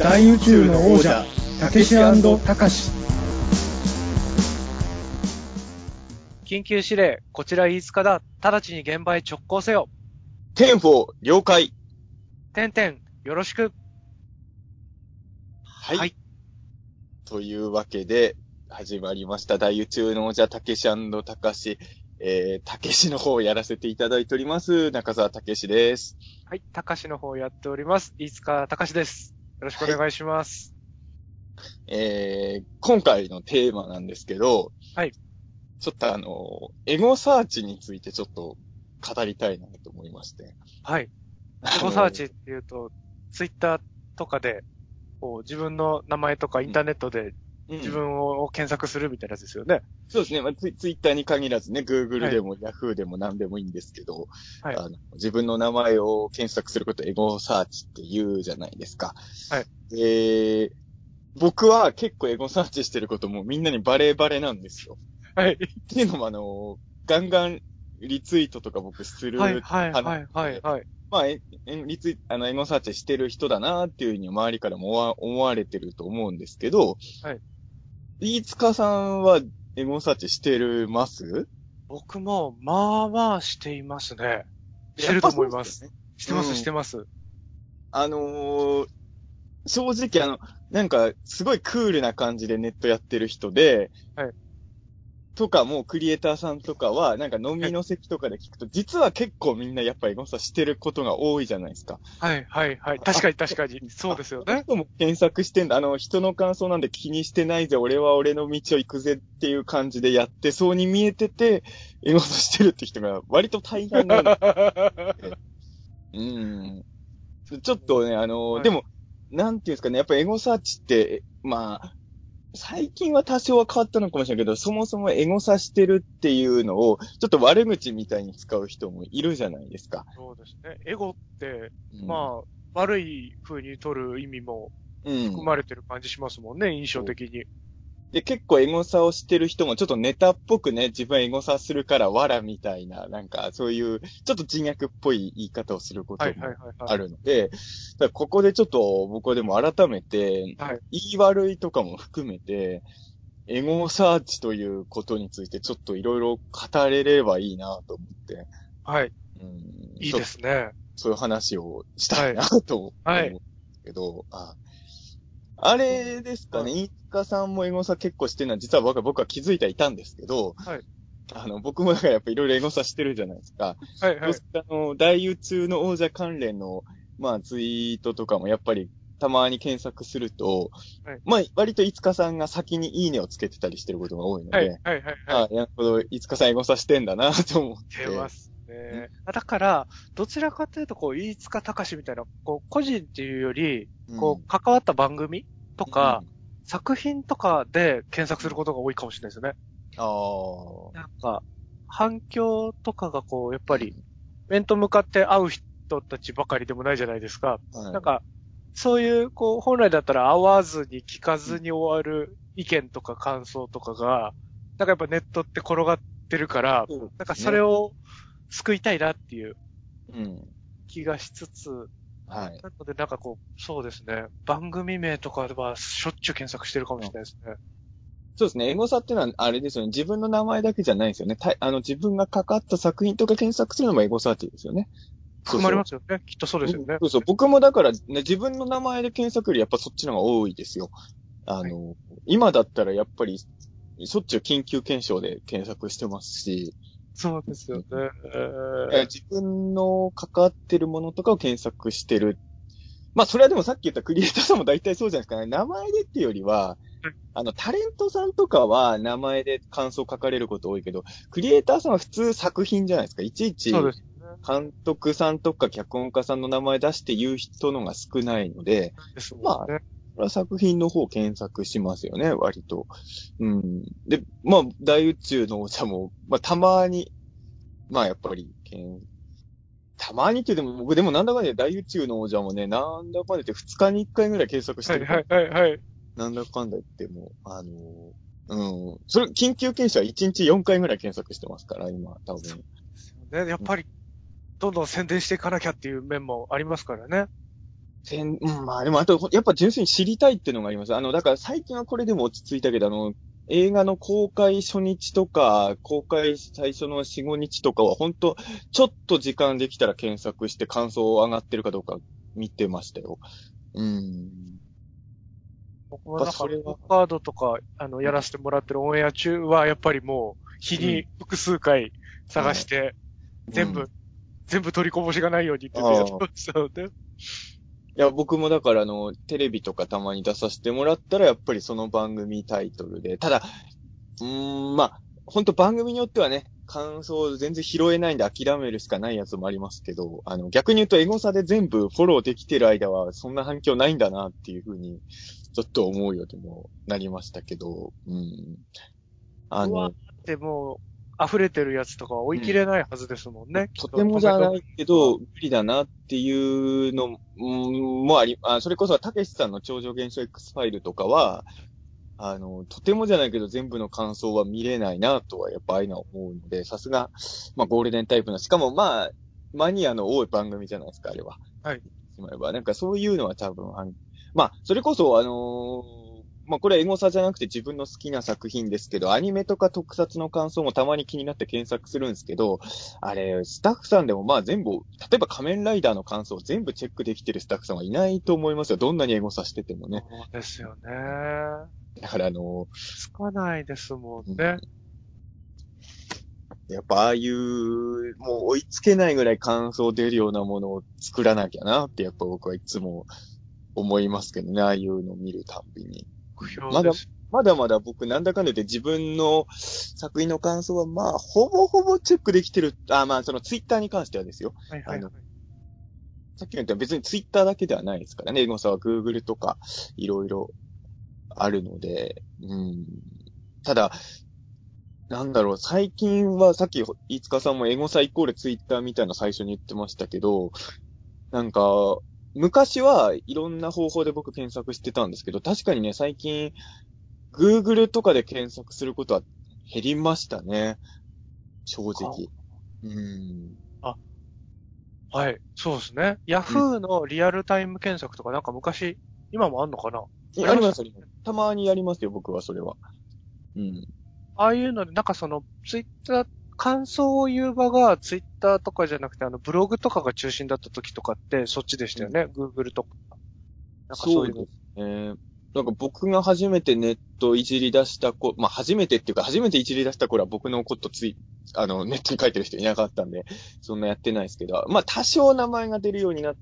大宇宙の王者たけしたかし緊急指令、こちら飯塚だ。直ちに現場へ直行せよ。 ten-four、了解。てんてん、よろしく。はい。はいというわけで、始まりました。大宇宙の王者、たけしたかし。えー、たけしの方をやらせていただいております。中澤たけしです。はい、たかしの方をやっております。飯塚たかしです。よろしくお願いします。えー、今回のテーマなんですけど、はい。ちょっとあの、エゴサーチについてちょっと語りたいなと思いまして。はい。エゴサーチっていうと、ツイッターとかで、こう自分の名前とかインターネットでうん自分を検索するみたいなやつですよね。そうですね。まあ、ツイツイッターに限らずね、は Google いでも Yahoo でも何でもいいんですけど、はいあの自分の名前を検索することをエゴサーチって言うじゃないですか。はい。で、僕は結構エゴサーチしてることもみんなにバレバレなんですよ。はい。っていうのもあの、ガンガンリツイートとか僕するはい、はい、派はい、はい、はい。まあ、ええリツイあの、エゴサーチしてる人だなっていうふうに周りからも思わ思われてると思うんですけど、はい。飯塚さんはエゴサーチしてるます？僕も、まあまあしていますね。してると思います。やっぱしてます、うんしてます。あのー正直あの、なんか、すごいクールな感じでネットやってる人で、はい。とかもうクリエイターさんとかは、なんか飲みの席とかで聞くと、実は結構みんなやっぱエゴサしてることが多いじゃないですか。はい、はい、はい。確かに、確かに。そうですよね。人も検索してんだ。あの、人の感想なんで気にしてないぜ、俺は俺の道を行くぜっていう感じでやってそうに見えてて、エゴサしてるって人が割と大半なんだ。うん。ちょっとね、あの、はいでも、なんていうんですかね、やっぱエゴサーチって、まあ、最近は多少は変わったのかもしれないけど、そもそもエゴサしてるっていうのを、ちょっと悪口みたいに使う人もいるじゃないですか。そうですね。エゴって、うんまあ、悪い風に取る意味もうん含まれてる感じしますもんね、印象的に。で、結構エゴサをしてる人もちょっとネタっぽくね、自分はエゴサするからわらみたいな、なんかそういう、ちょっと人脈っぽい言い方をすることはい、もはい、はい。あるので、ここでちょっと僕はでも改めて、はい言い悪いとかも含めて、エゴサーチということについてちょっといろいろ語れればいいなと思って、はい。うん、いいですね。そういう話をしたいなと思うんはいですけど、ああれですかね、は飯塚さんもエゴサ結構してるのは、実は僕は僕は気づいてはいたんですけど、はいあの、僕もだからやっぱいろいろエゴサしてるじゃないですか。はい、はい。あの、大宇宙の王者関連の、まあ、ツイートとかもやっぱりたまに検索すると、はいまあ、割と飯塚さんが先にいいねをつけてたりしてることが多いので、はい、はい、はい。はいあなるほど、飯塚さんエゴサしてんだなと思って。出ますね。だから、どちらかというと、こう、飯塚隆みたいな、こう、個人っていうより、こう、関わった番組とか、作品とかで検索することが多いかもしれないですよね。うん、あなんか、反響とかがこう、やっぱり、面と向かって会う人たちばかりでもないじゃないですか。あ、はい。なんか、そういう、こう、本来だったら会わずに聞かずに終わる意見とか感想とかが、なんかやっぱネットって転がってるから、なんかそれを救いたいなっていううん。気がしつつ、はい。なのでなんかこう、そうですね、番組名とかではしょっちゅう検索してるかもしれないですね。そうですね。エゴサっていうのは、あれですよね。自分の名前だけじゃないんですよね。たあの、自分が関わった作品とか検索するのもエゴサーチですよね。含まれますよね。きっとそうですよね。そうそう。僕もだから、ね、自分の名前で検索よりやっぱそっちの方が多いですよ。あの、今だったらやっぱり、しょっちゅう緊急検証で検索してますし、そうですよね。ええ自分の関わってるものとかを検索してる。まあ、それはでもさっき言ったクリエイターさんも大体そうじゃないですかね。名前でっていうよりはうん、あの、タレントさんとかは名前で感想書かれること多いけど、クリエイターさんは普通作品じゃないですか。いちいち。監督さんとか脚本家さんの名前出して言う人のが少ないので、でね。まあこれは作品の方検索しますよね、割と。うん。で、まあ、大宇宙のお茶も、まあ、たまに、まあ、やっぱり、検たまにって言っても、僕でもなんだかんだで大宇宙の王者もね、なんだかんだ言って2日に1回ぐらい検索してる。はいはいはいはい。なんだかんだ言っても、あの、うん。それ、緊急検証は1日4回ぐらい検索してますから、今、多分。ですよね。やっぱり、どんどん宣伝していかなきゃっていう面もありますからね。せん、うん、まあでもあと、やっぱ純粋に知りたいっていうのがあります。あの、だから最近はこれでも落ち着いたけど、あの、映画の公開初日とか、公開最初の4、5日とかは、本当ちょっと時間できたら検索して感想上がってるかどうか見てましたよ。うん。僕もなんか、カードとか、あの、やらせてもらってるオンエア中は、やっぱりもう、日に複数回探して、全部、うん全部取りこぼしがないようにって言ってやってましたので。いや、僕もだからあの、テレビとかたまに出させてもらったら、やっぱりその番組タイトルで、ただ、うーん、まあ、ほんと番組によってはね、感想全然拾えないんで諦めるしかないやつもありますけど、あの、逆に言うとエゴサで全部フォローできてる間は、そんな反響ないんだなっていうふうに、ちょっと思うようにもなりましたけど、うん。あの、でも、溢れてるやつとかは追い切れないはずですもんね。とてもじゃないけど、無理だなっていうのうんもあり、あそれこそ、たけしさんの超常現象 X ファイルとかは、あの、とてもじゃないけど全部の感想は見れないなとはやっぱああいうのは思うので、さすが、まあゴールデンタイプの、しかもまあ、マニアの多い番組じゃないですか、あれは。はい。しまえば、なんかそういうのは多分、あのまあ、それこそ、あのーまあこれはエゴサじゃなくて自分の好きな作品ですけど、アニメとか特撮の感想もたまに気になって検索するんですけど、あれ、スタッフさんでもまあ全部、例えば仮面ライダーの感想を全部チェックできてるスタッフさんはいないと思いますよ。どんなにエゴサしててもね。そうですよね。だからあのつかないですもんね。やっぱああいう、もう追いつけないぐらい感想出るようなものを作らなきゃなってやっぱ僕はいつも思いますけどね、ああいうのを見るたんびに。目標です。まだまだ僕なんだかんだで自分の作品の感想はまあ、ほぼほぼチェックできてる。あ、まあそのツイッターに関してはですよ。はいはいはい。さっきの言った別にツイッターだけではないですからね。エゴサは Google とかいろいろあるので、うん。ただ、なんだろう、最近はさっき飯塚さんもエゴサイコールツイッターみたいな最初に言ってましたけど、なんか、昔はいろんな方法で僕検索してたんですけど、確かにね、最近、Google とかで検索することは減りましたね。正直。うん。はい。そうですね。ヤフーのリアルタイム検索とかなんか昔、今もあんのかな？あります、あります。たまにやりますよ、僕はそれは。うん。ああいうので、なんかその、ツイッター、感想を言う場がツイッターとかじゃなくて、あの、ブログとかが中心だった時とかって、そっちでしたよね？Google とか。なんかそういうの。えーなんか僕が初めてネットいじり出した子、まあ初めてっていうか初めていじり出した頃は僕のことつい、あの、ネットに書いてる人いなかったんで、そんなやってないですけど、まあ多少名前が出るようになって、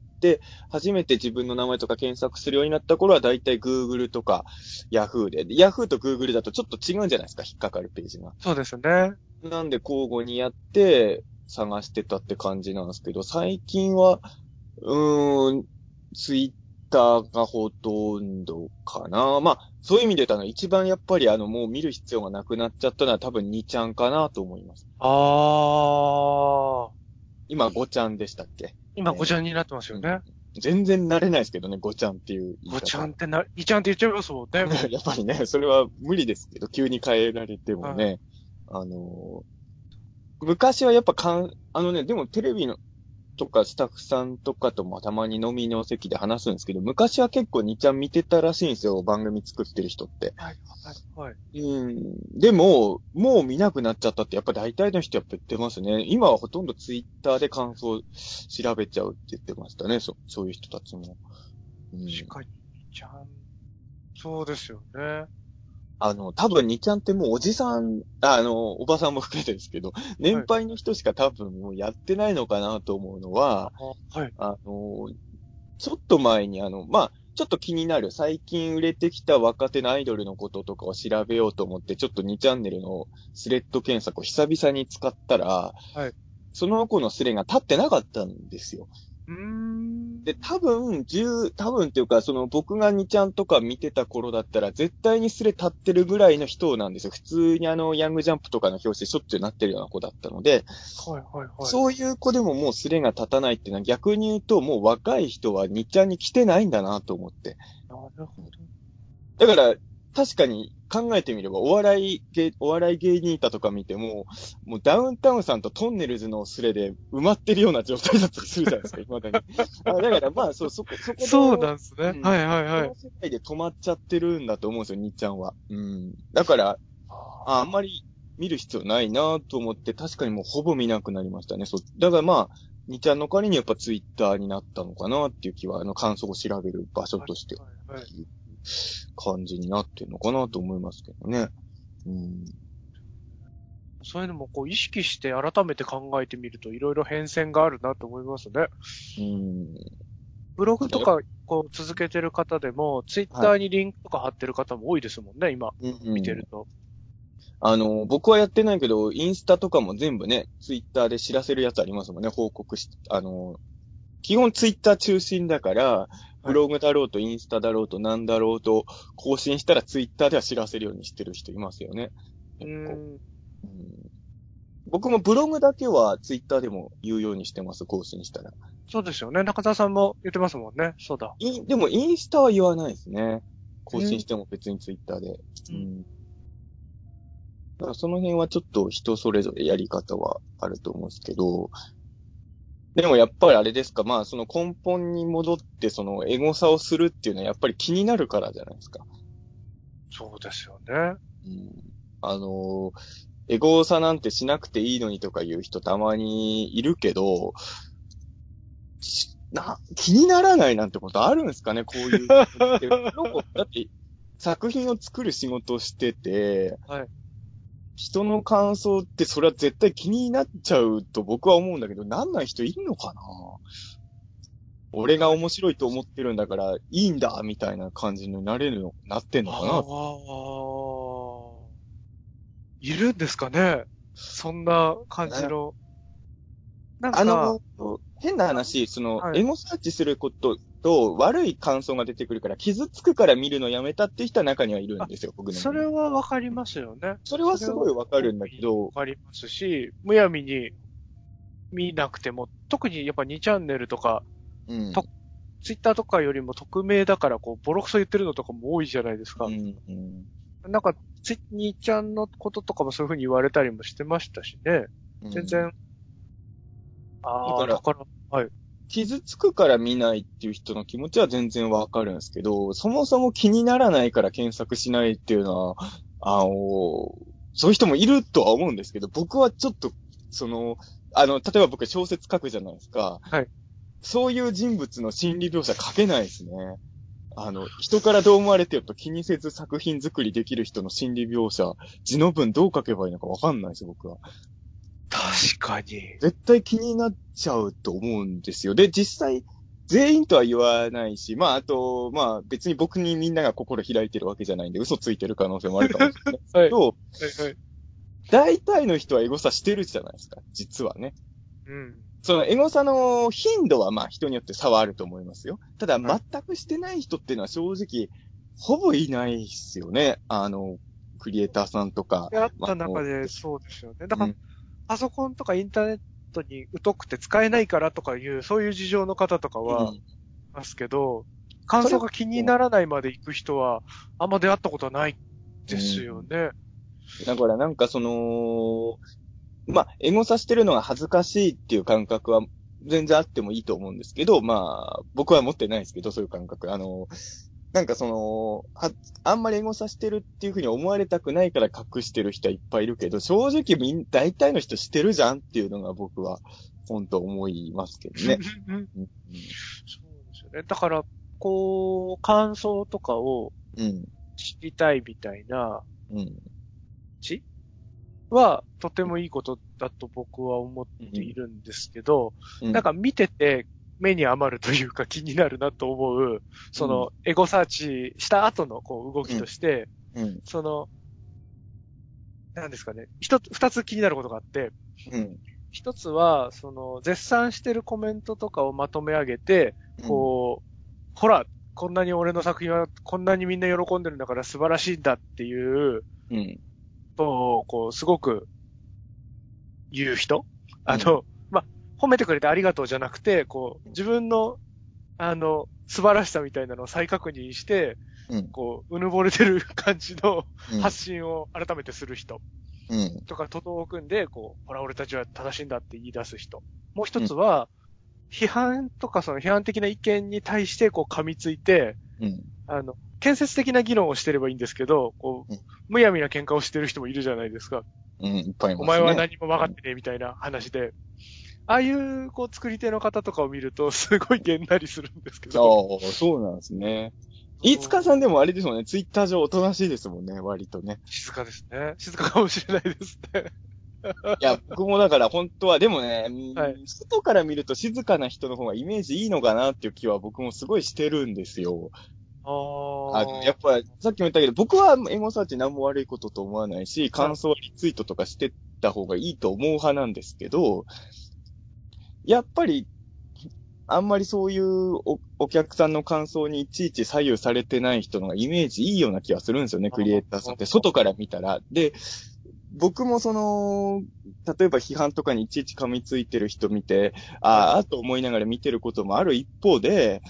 初めて自分の名前とか検索するようになった頃はだいたい Google とか Yahoo で、で Yahoo と Google だとちょっと違うんじゃないですか、引っかかるページが。そうですね。なんで交互にやって探してたって感じなんですけど、最近は、うーん、ツイッターがほとんどかな。まあ、そういう意味で言うとあの、一番やっぱりあの、もう見る必要がなくなっちゃったのは多分2ちゃんかなと思います。あー。今5ちゃんでしたっけ？今5ちゃんになってますよね。全然慣れないですけどね、5ちゃんっていう言い方。5ちゃんってな、2ちゃんって言っちゃいますもんね。やっぱりね、それは無理ですけど、急に変えられてもね、あのー昔はやっぱかん、あのね、でもテレビの、とかスタッフさんとかともたまに飲みの席で話すんですけど、昔は結構2ちゃん見てたらしいんですよ、番組作ってる人って。はい、はい、はい。うん。でも、もう見なくなっちゃったって、やっぱ大体の人やっぱ言ってますね。今はほとんどツイッターで感想調べちゃうって言ってましたね、そそういう人たちも。うん確かに、2ちゃん。そうですよね。あの、多分、にちゃんってもうおじさん、あの、おばさんも含めてですけど、年配の人しか多分もうやってないのかなと思うのは、あはい。あの、ちょっと前にあの、まあ、ちょっと気になる、最近売れてきた若手のアイドルのこととかを調べようと思って、ちょっと2チャンネルのスレッド検索を久々に使ったら、はいその子のスレが立ってなかったんですよ。うーん。で、多分、十、多分っていうか、その僕が2ちゃんとか見てた頃だったら、絶対にスレ立ってるぐらいの人なんですよ。普通にあの、ヤングジャンプとかの表紙でしょっちゅうなってるような子だったので、はい、はい、はい。そういう子でももうスレが立たないっていうのは逆に言うと、もう若い人は2ちゃんに来てないんだなと思って。なるほど。だから、確かに考えてみれば、お笑い芸、お笑い芸人板とか見ても、もうダウンタウンさんとトンネルズのスレで埋まってるような状態だったりするじゃないですか、今だに。あだからまあ、そう、そこ、そこで。そうなんですね。うんはいはいはいこの。世界で止まっちゃってるんだと思うんですよ、にっちゃんは。うん。だから、ああんまり見る必要ないなと思って、確かにもうほぼ見なくなりましたね。そう。だからまあ、にちゃんの代わりにやっぱツイッターになったのかなっていう気は、あの感想を調べる場所としてはいはい感じになってるのかなと思いますけどね。うん。そういうのもこう意識して改めて考えてみるといろいろ変遷があるなと思いますね。うん。ブログとかこう続けてる方でも、ツイッターにリンクとか貼ってる方も多いですもんね、今うん見てると。あの、僕はやってないけど、インスタとかも全部ね、ツイッターで知らせるやつありますもんね、報告し、あの、基本ツイッター中心だから、ブログだろうとインスタだろうとなんだろうと、更新したらツイッターでは知らせるようにしてる人いますよね。う結構ん。うん僕もブログだけはツイッターでも言うようにしてます、更新したら。そうですよね。中澤さんも言ってますもんね。そうだ。いでもインスタは言わないですね。更新しても別にツイッターで。ううんん。だからその辺はちょっと人それぞれやり方はあると思うんですけど、でもやっぱりあれですか、まあその根本に戻ってそのエゴサをするっていうのはやっぱり気になるからじゃないですか？そうですよね。うん。あのーエゴサなんてしなくていいのにとか言う人たまにいるけど、しな、気にならないなんてことあるんですかね、こういう。だって、作品を作る仕事をしてて、はい人の感想ってそれは絶対気になっちゃうと僕は思うんだけど、なんない人いるのかな？俺が面白いと思ってるんだから、いいんだみたいな感じになれるの、なってんのかな？ああ。いるんですかね？そんな感じの。なんか、あの、変な話、その、はい。エゴサーチすることと悪い感想が出てくるから、傷つくから見るのやめたって人は中にはいるんですよ、僕の。それはわかりますよね。それはすごいわかるんだけどわ、かりますし、むやみに見なくても、特にやっぱ2チャンネルとか、うん。とツイッターとかよりも匿名だから、こう、ボロクソ言ってるのとかも多いじゃないですか。うんうんなんか、ツイ2ちゃんのこととかもそういうふうに言われたりもしてましたしね。うん全然。ああ、だからだから、はい。傷つくから見ないっていう人の気持ちは全然わかるんですけど、そもそも気にならないから検索しないっていうのは、あの、そういう人もいるとは思うんですけど、僕はちょっと、その、あの、例えば僕小説書くじゃないですか。はい。そういう人物の心理描写書けないですね。あの、人からどう思われてると気にせず作品作りできる人の心理描写、字の文どう書けばいいのかわかんないですよ、僕は。確かに。絶対気になっちゃうと思うんですよ。で、実際、全員とは言わないし、まあ、あと、まあ、別に僕にみんなが心開いてるわけじゃないんで、嘘ついてる可能性もあるかもしれないです はい。けど、はい、はい。大体の人はエゴサしてるじゃないですか、実はね。うん。そのエゴサの頻度はまあ人によって差はあると思いますよ。ただ、はい全くしてない人っていうのは正直、ほぼいないっすよね。あの、クリエイターさんとか。やった中でそうですよね。だから、うんパソコンとかインターネットに疎くて使えないからとかいう、そういう事情の方とかはますけど、感想が気にならないまで行く人は、あんま出会ったことはないですよね。だからなんかその、まあ、エゴサしてるのが恥ずかしいっていう感覚は全然あってもいいと思うんですけど、まあ、僕は持ってないですけど、そういう感覚。あの、なんかその、は、あんまりエゴサしてるっていうふうに思われたくないから隠してる人はいっぱいいるけど、正直みん、大体の人してるじゃんっていうのが僕は、本当思いますけどね。うんうんそうですよね。だから、こう、感想とかをうん。知りたいみたいな、うん。ちは、とてもいいことだと僕は思っているんですけど、うん。なんか見てて目に余るというか気になるなと思う、その、エゴサーチした後のこう動きとして、うん。その、なんですかね、一つ、二つ気になることがあって、うん。一つは、その、絶賛してるコメントとかをまとめ上げて、こう、ほら、こんなに俺の作品はこんなにみんな喜んでるんだから素晴らしいんだっていううん。うん。と、こう、すごく言う人？あの、まあ、褒めてくれてありがとうじゃなくて、こう、自分の、あの、素晴らしさみたいなのを再確認して、うん。こう、うぬぼれてる感じのうん発信を改めてする人うん。とか、徒党を組んで、こう、ほら、俺たちは正しいんだって言い出す人。もう一つは、批判とかその批判的な意見に対して、こう、噛みついて、うん。あの、建設的な議論をしてればいいんですけど、こううん、むやみな喧嘩をしてる人もいるじゃないですか。うん。いっぱいいますね。お前は何も分かってねえみたいな話で。ああいう、こう、作り手の方とかを見ると、すごいげんなりするんですけど。ああ、そうなんですね。飯塚さんでもあれですもんね、ツイッター上おとなしいですもんね、割とね。静かですね。静かかもしれないですね。いや、僕もだから本当は、でもね、うんはい外から見ると静かな人の方がイメージいいのかなっていう気は僕もすごいしてるんですよ。ああの、やっぱ、さっきも言ったけど、僕はエゴサーチ何も悪いことと思わないし、感想はリツイートとかしてった方がいいと思う派なんですけど、やっぱり、あんまりそういうおお客さんの感想にいちいち左右されてない人のがイメージいいような気がするんですよね、クリエイターさんって。外から見たら。で、僕もその、例えば批判とかにいちいち噛みついてる人見て、ああ、と思いながら見てることもある一方で、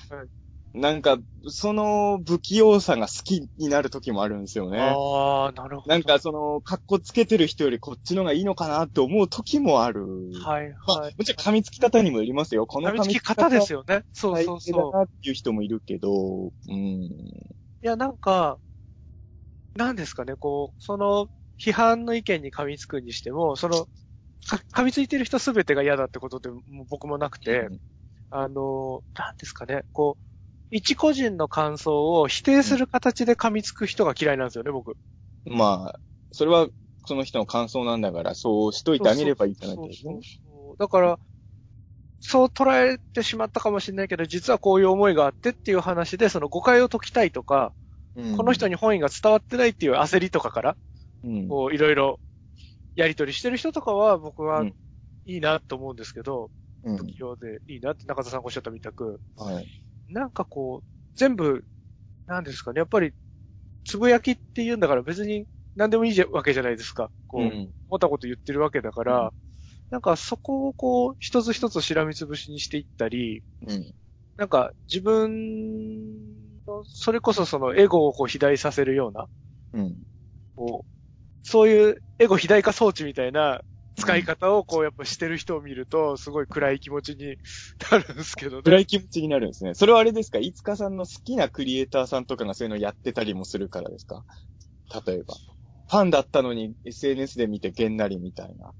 なんか、その不器用さが好きになる時もあるんですよね。ああ、なるほど。なんか、その、格好つけてる人よりこっちのがいいのかなって思う時もある。はい、まあはい。もちろん噛みつき方にもよりますよ。この噛みつき方ですよ。よね。そうそうそう。なっていう人もいるけど、うん。いや、なんか、なんですかね、こう、その、批判の意見に噛みつくにしても、その、か噛みついてる人すべてが嫌だってことでもう僕もなくて、あの、なんですかね、こう、一個人の感想を否定する形で噛みつく人が嫌いなんですよね、僕。まあ、それはその人の感想なんだから、そうしといてあげればいいじゃないですかそう。そうそうだから、そう捉えてしまったかもしれないけど、実はこういう思いがあってっていう話で、その誤解を解きたいとか、うんこの人に本意が伝わってないっていう焦りとかから、うんこう、いろいろ、やりとりしてる人とかは、僕はうん、いいなと思うんですけど、うん不器用でいいなって中田さんがおっしゃったみたく、はい。なんかこう、全部、なんですかね、やっぱり、つぶやきって言うんだから別に何でもいいじゃわけじゃないですか。こう、うん思ったこと言ってるわけだから、なんかそこをこう、一つ一つしらみつぶしにしていったり、うん。なんか自分の、それこそそのエゴをこう肥大させるような、うん。こう、そういうエゴ肥大化装置みたいな使い方をこうやっぱしてる人を見ると、すごい暗い気持ちになるんですけどね。暗い気持ちになるんですね。それはあれですか？いつかさんの好きなクリエイターさんとかがそういうのやってたりもするからですか？例えば。ファンだったのに SNS で見てげんなりみたいな。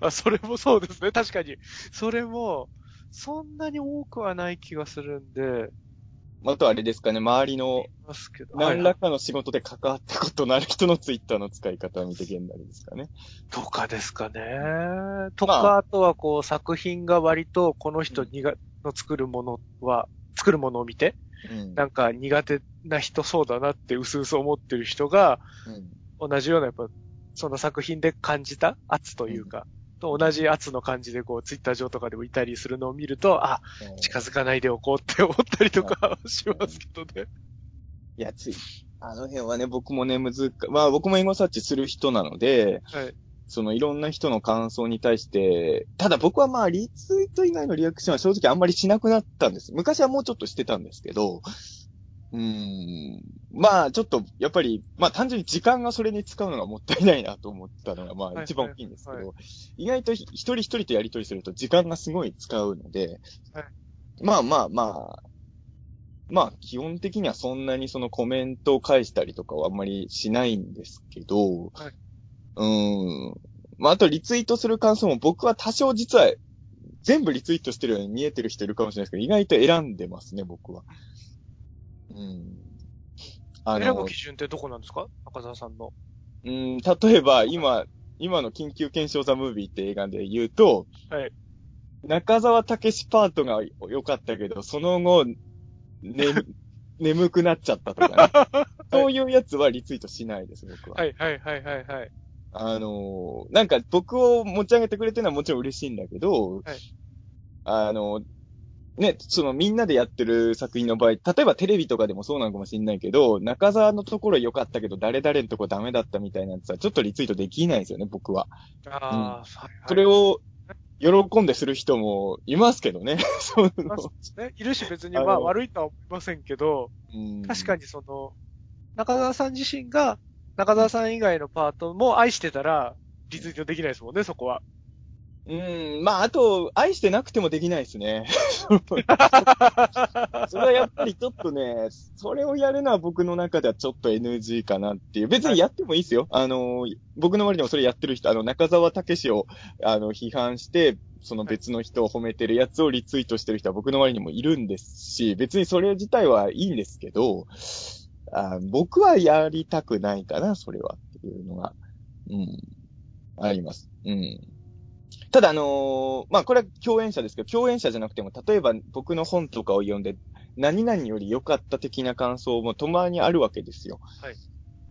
あ、それもそうですね。確かに。それも、そんなに多くはない気がするんで、あとあれですかね、周りの。何はいらかの仕事で関わったことのある人のツイッターの使い方を見てげんなりですかね。とかですかね。とか、あとはこう作品が割とこの人にが、の作るものは、作るものを見て、うん。なんか苦手な人そうだなって薄々思ってる人が、うん同じようなやっぱ、その作品で感じた圧というか、と同じ圧の感じでこう、ツイッター上とかでもいたりするのを見ると、あ、近づかないでおこうって思ったりとかしますけどね。いや、つい、あの辺はね、僕もね、むずか、まあ僕もエゴサーチする人なので、はい。そのいろんな人の感想に対して、ただ僕はまあリツイート以外のリアクションは正直あんまりしなくなったんです。昔はもうちょっとしてたんですけど、うーん、まあちょっと、やっぱり、まあ単純に時間がそれに使うのがもったいないなと思ったのがまはいあ一番大きいんですけど、は意外とひ一人一人とやりとりすると時間がすごい使うので、はいまあまあまあ、まあ基本的にはそんなにそのコメントを返したりとかはあんまりしないんですけど、はいうーん。まああとリツイートする感想も僕は多少実は全部リツイートしてるように見えてる人いるかもしれないですけど、意外と選んでますね、僕は。うん。あ選ぶ基準ってどこなんですか？中澤さんの。うん、例えば、今、今の緊急検証ザムービーって映画で言うと、はい。中沢武史パートが良かったけど、その後、ね、眠くなっちゃったとかね。そういうやつはリツイートしないです、僕は。はいはいはいはいはい。あのーなんか僕を持ち上げてくれてるのはもちろん嬉しいんだけど、はいあのね、そのみんなでやってる作品の場合、例えばテレビとかでもそうなのかもしれないけど、中沢のところ良かったけど、誰々のところダメだったみたいなやつは、ちょっとリツイートできないんですよね、僕は。ああ、はいはい。それを、喜んでする人もいますけどね。そういうのね、いるし別にまあ悪いとは思いませんけど、うん確かにその、中澤さん自身が、中澤さん以外のパートも愛してたら、リツイートできないですもんね、そこは。うん、まあ、あと、愛してなくてもできないですね。それはやっぱりちょっとね、それをやるのは僕の中ではちょっと NG かなっていう。別にやってもいいですよ。あの、僕の周りでもそれやってる人、あの、中澤武史を、あの、批判して、その別の人を褒めてるやつをリツイートしてる人は僕の周りにもいるんですし、別にそれ自体はいいんですけど、あ僕はやりたくないかな、それはっていうのが、うん、あります。うん。ただ、あのーまあ、これは共演者ですけど、共演者じゃなくても、例えば僕の本とかを読んで、何々より良かった的な感想もたまにあるわけですよ。はい。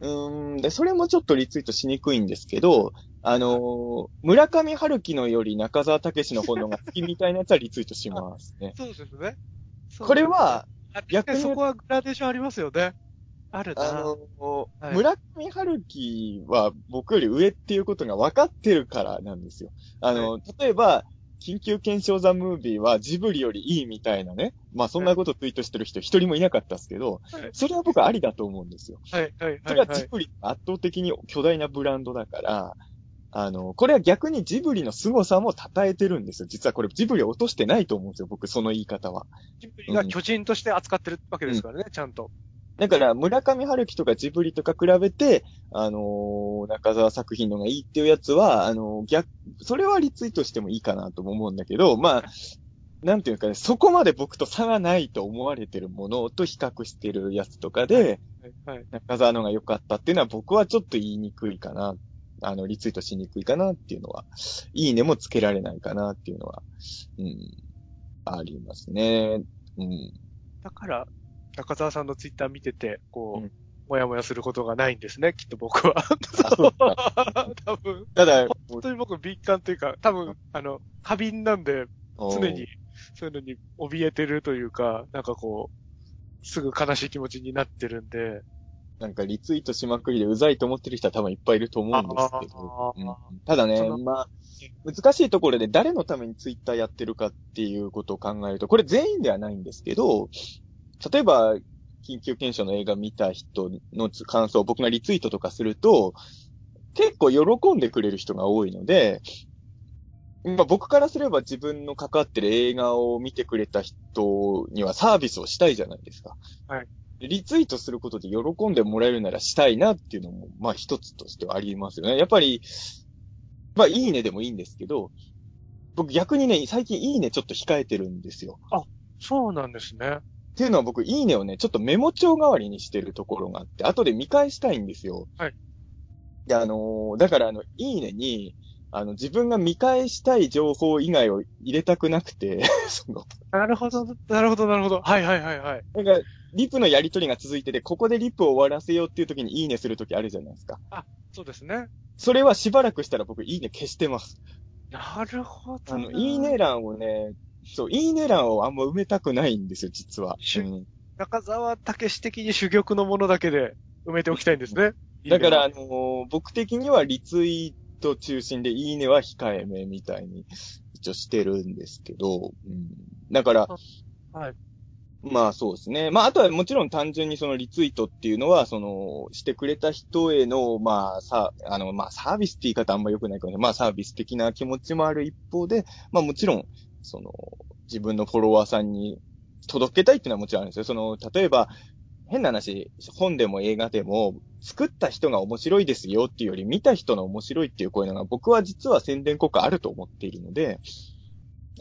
うーん、で、それもちょっとリツイートしにくいんですけど、あのー村上春樹のより中澤武史の本のが好きみたいなやつはリツイートしますね。そうですね。これは、逆にそこはグラデーションありますよね。あるな。あのーはい村上春樹は僕より上っていうことが分かってるからなんですよ。あの、例えば、緊急検証ザムービーはジブリよりいいみたいなね。まあそんなことツイートしてる人一人もいなかったですけど、はいそれは僕はありだと思うんですよ。はい、はい、そはい。れはジブリ圧倒的に巨大なブランドだから、あの、これは逆にジブリの凄さも称えてるんですよ。実はこれジブリを落としてないと思うんですよ。僕、その言い方は。ジブリが巨人として扱ってるわけですからね、ちゃんと。だから、村上春樹とかジブリとか比べて、あのー中澤作品のがいいっていうやつは、あのー逆、それはリツイートしてもいいかなとも思うんだけど、まあ、なんていうかね、そこまで僕と差がないと思われてるものと比較してるやつとかで、はい、はい。中澤のが良かったっていうのは僕はちょっと言いにくいかな。あの、リツイートしにくいかなっていうのは、いいねもつけられないかなっていうのは、うん、ありますね。うん。だから、中澤さんのツイッター見てて、こう、うん。もやもやすることがないんですね、きっと僕は。多分、ただ、本当に僕敏感というか、多分、あの、過敏なんで、常に、そういうのに怯えてるというか、なんかこう、すぐ悲しい気持ちになってるんで、なんかリツイートしまくりでうざいと思ってる人は多分いっぱいいると思うんですけど。うん。ただねまあ、難しいところで誰のためにツイッターやってるかっていうことを考えると、これ全員ではないんですけど、例えば、緊急検証の映画見た人の感想を僕がリツイートとかすると、結構喜んでくれる人が多いので、まあ僕からすれば自分の関わってる映画を見てくれた人にはサービスをしたいじゃないですか。はい。リツイートすることで喜んでもらえるならしたいなっていうのも、まあ一つとしてはありますよね。やっぱり、まあいいねでもいいんですけど、僕逆にね、最近いいねちょっと控えてるんですよ。そうなんですね。っていうのは僕いいねをね、ちょっとメモ帳代わりにしてるところがあって、後で見返したいんですよ。はい。で、あのーだからあの、いいねに、あの、自分が見返したい情報以外を入れたくなくて、その、なるほど、なるほど、なるほど。はいはいはいはい。なんか、リプのやりとりが続いてて、ここでリプを終わらせようっていう時にいいねする時あるじゃないですか。そうですね。それはしばらくしたら僕いいね消してます。なるほどな。あの、いいね欄をね、そう、いいね欄をあんま埋めたくないんですよ、実は。うん中澤武史的に珠玉のものだけで埋めておきたいんですね。だから、あのー僕的にはリツイート中心でいいねは控えめみたいに一応してるんですけど、うん、だから、はい。まあそうですね。まああとはもちろん単純にそのリツイートっていうのは、その、してくれた人への、まあさ、あの、まあサービスって言い方あんま良くないかもね。まあサービス的な気持ちもある一方で、まあもちろん、その、自分のフォロワーさんに届けたいっていうのはもちろんあるんですよ。その、例えば、変な話、本でも映画でも、作った人が面白いですよっていうより、見た人の面白いっていう声のが、僕は実は宣伝効果あると思っているので、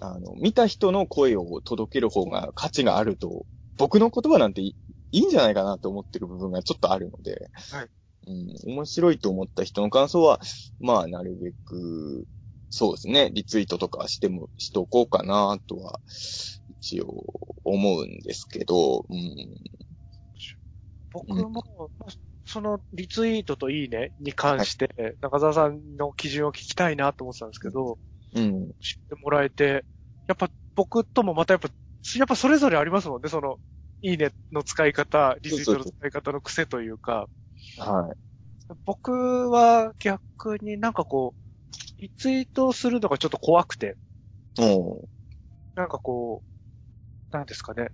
あの、見た人の声を届ける方が価値があると、僕の言葉なんていいいんじゃないかなと思ってる部分がちょっとあるので、はい。うん、面白いと思った人の感想は、まあ、なるべく、そうですね、リツイートとかしても、しとこうかなとは、一応思うんですけど、うん、僕も、まあそのリツイートといいねに関して、中澤さんの基準を聞きたいなと思ってたんですけど、うん、知ってもらえて、やっぱ僕ともまたやっぱ、やっぱそれぞれありますもんね、その、いいねの使い方、リツイートの使い方の癖というか、はい。僕は逆になんかこう、リツイートするのがちょっと怖くて、おうなんかこう、なんですかね。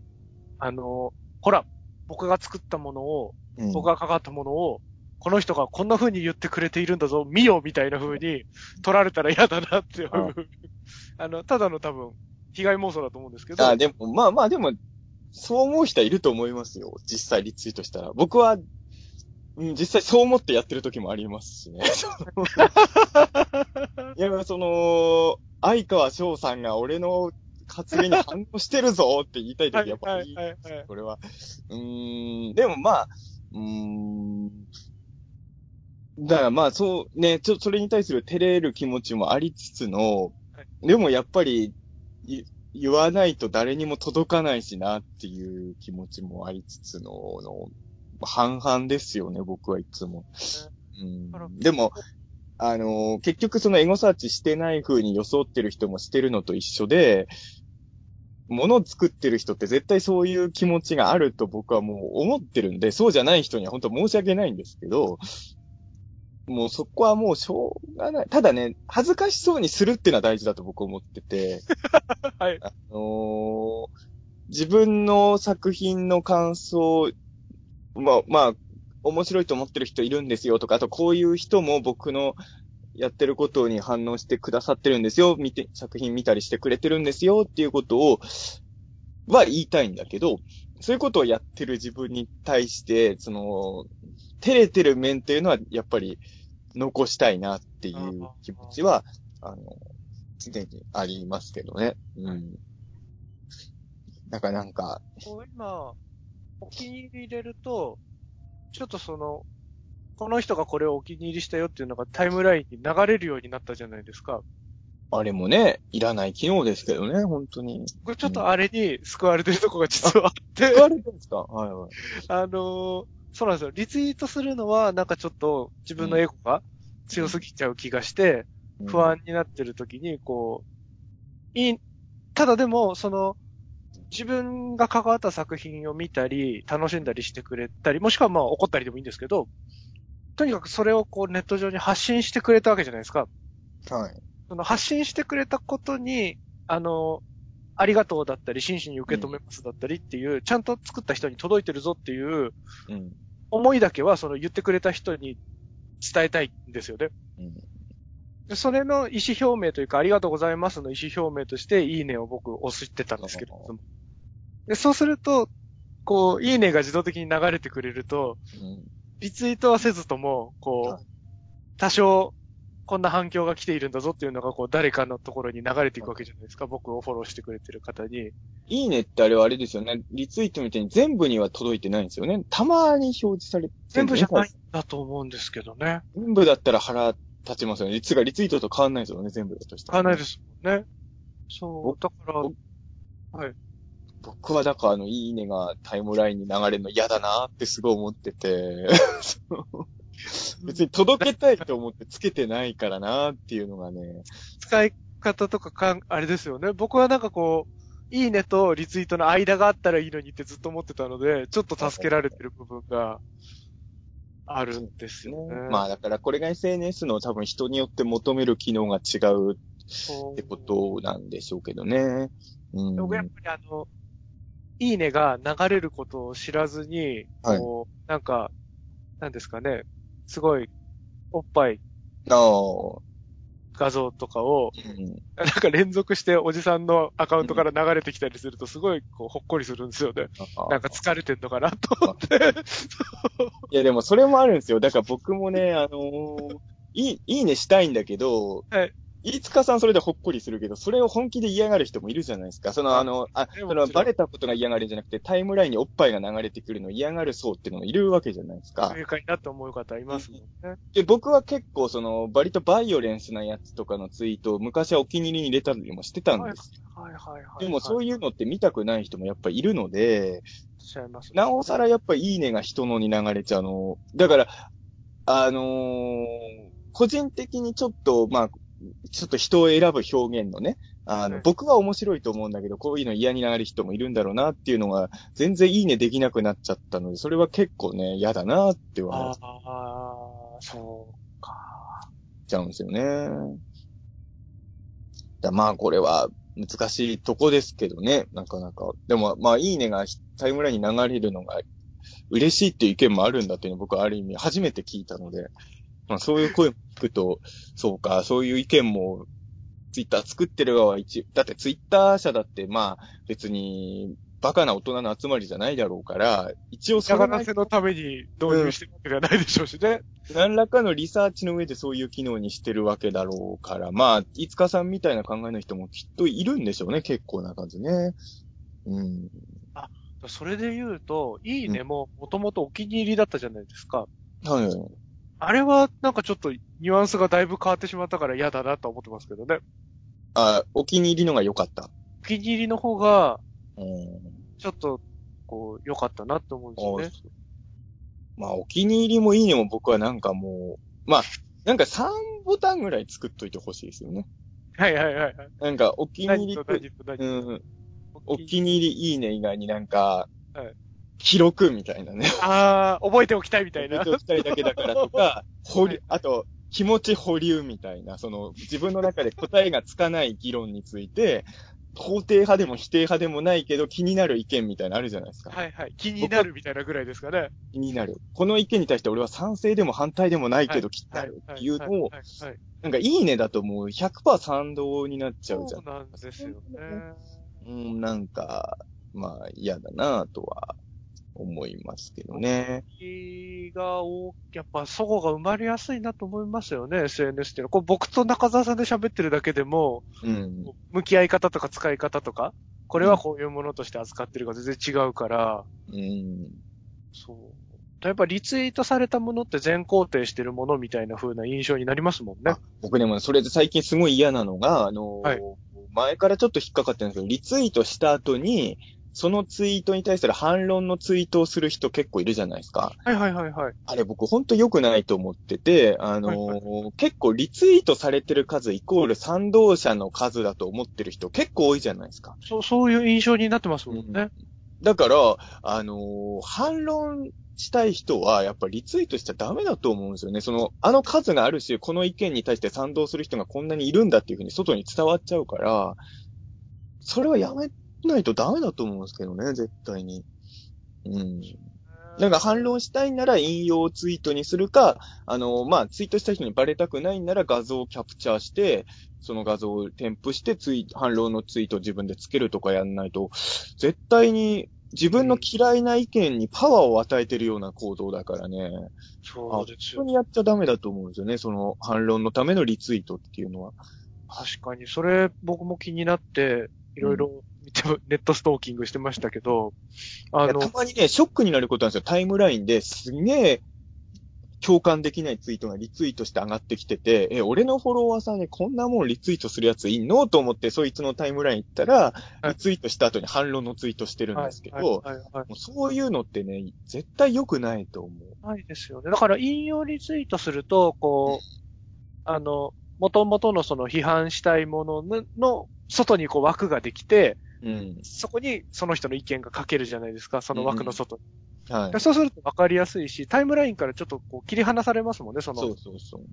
あの、ほら、僕が作ったものを、うん僕が関わったものを、この人がこんな風に言ってくれているんだぞ、見よみたいな風に取られたら嫌だなっていう。あ あの、ただの多分、被害妄想だと思うんですけど。あ、でも、まあまあでも、そう思う人はいると思いますよ。実際リツイートしたら。僕は、うん、実際そう思ってやってる時もありますしね。いや、その、相川翔さんが俺の発言に反応してるぞって言いたいはい時やっぱり。これは。うーん、でもまあ、うーん、だからまあそうね、ちょ、それに対する照れる気持ちもありつつの、はでもやっぱり、い言わないと誰にも届かないしなっていう気持ちもありつつの、の半々ですよね、僕はいつも。うんでも、あのー結局そのエゴサーチしてない風に装ってる人もしてるのと一緒で、物を作ってる人って絶対そういう気持ちがあると僕はもう思ってるんで、そうじゃない人には本当申し訳ないんですけど、もうそこはもうしょうがない。ただね、恥ずかしそうにするっていうのは大事だと僕は思ってて、はい。あのー自分の作品の感想、まあ、まあ、面白いと思ってる人いるんですよとか、あとこういう人も僕のやってることに反応してくださってるんですよ、見て、作品見たりしてくれてるんですよっていうことを、は言いたいんだけど、そういうことをやってる自分に対して、その、照れてる面っていうのはやっぱり残したいなっていう気持ちは、あの、常にありますけどね。うん。だからなんか、今、お気に入り入れると、ちょっとその、この人がこれをお気に入りしたよっていうのがタイムラインに流れるようになったじゃないですか。あれもね、いらない機能ですけどね、本当に。これちょっとあれに救われてるとこが実はあって、使われてるんですか？はいはい。あのーそうなんですよ。リツイートするのはなんかちょっと自分のエゴが強すぎちゃう気がして、不安になってる時に、こう、いい、ただでも、その、自分が関わった作品を見たり、楽しんだりしてくれたり、もしくはまあ怒ったりでもいいんですけど、とにかくそれをこうネット上に発信してくれたわけじゃないですか。はい。その発信してくれたことに、あの、ありがとうだったり、真摯に受け止めますだったりっていう、ちゃんと作った人に届いてるぞっていううん。思いだけは、その言ってくれた人に伝えたいんですよね。うん。でそれの意思表明というか、ありがとうございますの意思表明として、いいねを僕押してたんですけどでそうすると、こう、いいねが自動的に流れてくれると、うん。リツイートはせずとも、こはう、多少、こんな反響が来ているんだぞっていうのが、こう、誰かのところに流れていくわけじゃないですか。僕をフォローしてくれてる方に。いいねってあれはあれですよね。リツイートみたいに全部には届いてないんですよね。たまに表示されてる全部じゃないねんだと思うんですけどね。全部だったら腹立ちますよね。リツがリツイートと変わんないですよね、全部だとしたら、買わないですもんね。そう、だから、僕はい。僕はだからあの、いいねがタイムラインに流れるの嫌だなってすごい思ってて、別に届けたいと思ってつけてないからなっていうのがね、使い方とかかん、あれですよね。僕はなんかこう、いいねとリツイートの間があったらいいのにってずっと思ってたので、ちょっと助けられてる部分があるんですよね。まあだからこれが SNS の多分人によって求める機能が違うってことなんでしょうけどね。うん。僕やっぱりあの、いいねが流れることを知らずに、はいこう、なんか、なんですかね、すごい、おっぱい画像とかを、うん。なんか連続しておじさんのアカウントから流れてきたりすると、すごいこうほっこりするんですよね。なんか疲れてんのかなと思って。いやでもそれもあるんですよ。だから僕もね、あのーいい、いいねしたいんだけど、はい。飯塚さんそれでほっこりするけど、それを本気で嫌がる人もいるじゃないですか。そのあの、あ、でそのバレたことが嫌がるんじゃなくて、タイムラインにおっぱいが流れてくるのを嫌がる層っていうのがいるわけじゃないですか。正解だと思う方いますもんね。で、僕は結構その、割とバイオレンスなやつとかのツイートを昔はお気に入りに入れたりもしてたんです。はいはいはい。でもそういう。のって見たくない人もやっぱいるので、おっしゃいます、なおさらやっぱいいねが人のに流れちゃうの。だから、あのー個人的にちょっと、まあ、ちょっと人を選ぶ表現のね、あの、はい僕は面白いと思うんだけど、こういうの嫌になる人もいるんだろうなっていうのが、全然いいねできなくなっちゃったので、それは結構ね、嫌だなって思っああ、そうか。ちゃうんですよね。だまあ、これは、難しいとこですけどね、なかなか。でも、まあ、いいねがタイムラインに流れるのが嬉しいっていう意見もあるんだっていうのを僕はある意味初めて聞いたので、まあ、そういう声を聞くと、そうか、そういう意見も、ツイッター作ってる側は一、だってツイッター社だってまあ、別に、バカな大人の集まりじゃないだろうから、一応それな嫌がらせのために導入してるわけではないでしょうしね。何らかのリサーチの上でそういう機能にしてるわけだろうから、まあ、いつかさんみたいな考えの人もきっといるんでしょうね、結構な数ね。うん。それで言うと、いいねももともとお気に入りだったじゃないですか。はい。あれはなんかちょっとニュアンスがだいぶ変わってしまったから嫌だなと思ってますけどね。あ、お気に入りのが良かった。お気に入りの方が、うん。ちょっと、こう、良かったなって思うんですよね。まあ、お気に入りもいいねも僕はなんかもう、まあ、なんか3ボタンぐらい作っといてほしいですよね。はいはいはいはい。なんか、お気に入りうん。お気に入りいいね以外になんか、はい記録みたいなね。ああ、覚えておきたいみたいな。覚えておきたいだけだからとか、保はい留、あと、気持ち保留みたいな、その、自分の中で答えがつかない議論について、肯定派でも否定派でもないけど気になる意見みたいなのあるじゃないですか。はいはい。気になるみたいなぐらいですかね。気になる。この意見に対して俺は賛成でも反対でもないけど気になるっていうのを、なんかいいねだともう100%賛同になっちゃうじゃんそう。なんですよね。うん、なんか、まあ嫌だなとは思いますけどね。気が大やっぱ、そこが生まれやすいなと思いますよね、SNS っていうのは。こう僕と中澤さんで喋ってるだけでも、うん。向き合い方とか使い方とか、これはこういうものとして扱ってるが全然違うから、うん。そう。やっぱリツイートされたものって全肯定してるものみたいな風な印象になりますもんねあ。僕でもそれで最近すごい嫌なのが、あのーはい前からちょっと引っかかってるんですけど、リツイートした後に、そのツイートに対する反論のツイートをする人結構いるじゃないですか。はいはいはいはい。あれ僕ほんと良くないと思ってて、あのーはい結構リツイートされてる数イコール賛同者の数だと思ってる人結構多いじゃないですか。そう、そういう印象になってますもんね。だから、あのー反論したい人は、やっぱリツイートしちゃダメだと思うんですよね。その、あの数があるし、この意見に対して賛同する人がこんなにいるんだっていうふうに外に伝わっちゃうから、それはやめないとダメだと思うんですけどね、絶対に。うん。なんか反論したいなら引用ツイートにするか、あの、まあ、ツイートした人にバレたくないなら画像をキャプチャーして、その画像を添付してツイ反論のツイートを自分でつけるとかやんないと、絶対に自分の嫌いな意見にパワーを与えてるような行動だからね。そうですよ本当。にやっちゃダメだと思うんですよね。その反論のためのリツイートっていうのは。確かに、それ僕も気になって、いろいろネットストーキングしてましたけど、あのた、まにね、ショックになることなんですよ。タイムラインですげえ共感できないツイートがリツイートして上がってきてて、え、俺のフォロワーさんにこんなもんリツイートするやついんのと思って、そいつのタイムライン行ったら、はいリツイートした後に反論のツイートしてるんですけど、そういうのってね、絶対良くないと思う。ないですよね。だから引用リツイートすると、こう、あの、元々のその批判したいもののの外にこう枠ができて、うん。そこにその人の意見が書けるじゃないですか、その枠の外に。はいで。そうすると分かりやすいし、タイムラインからちょっとこう切り離されますもんね、そのそうそうそう。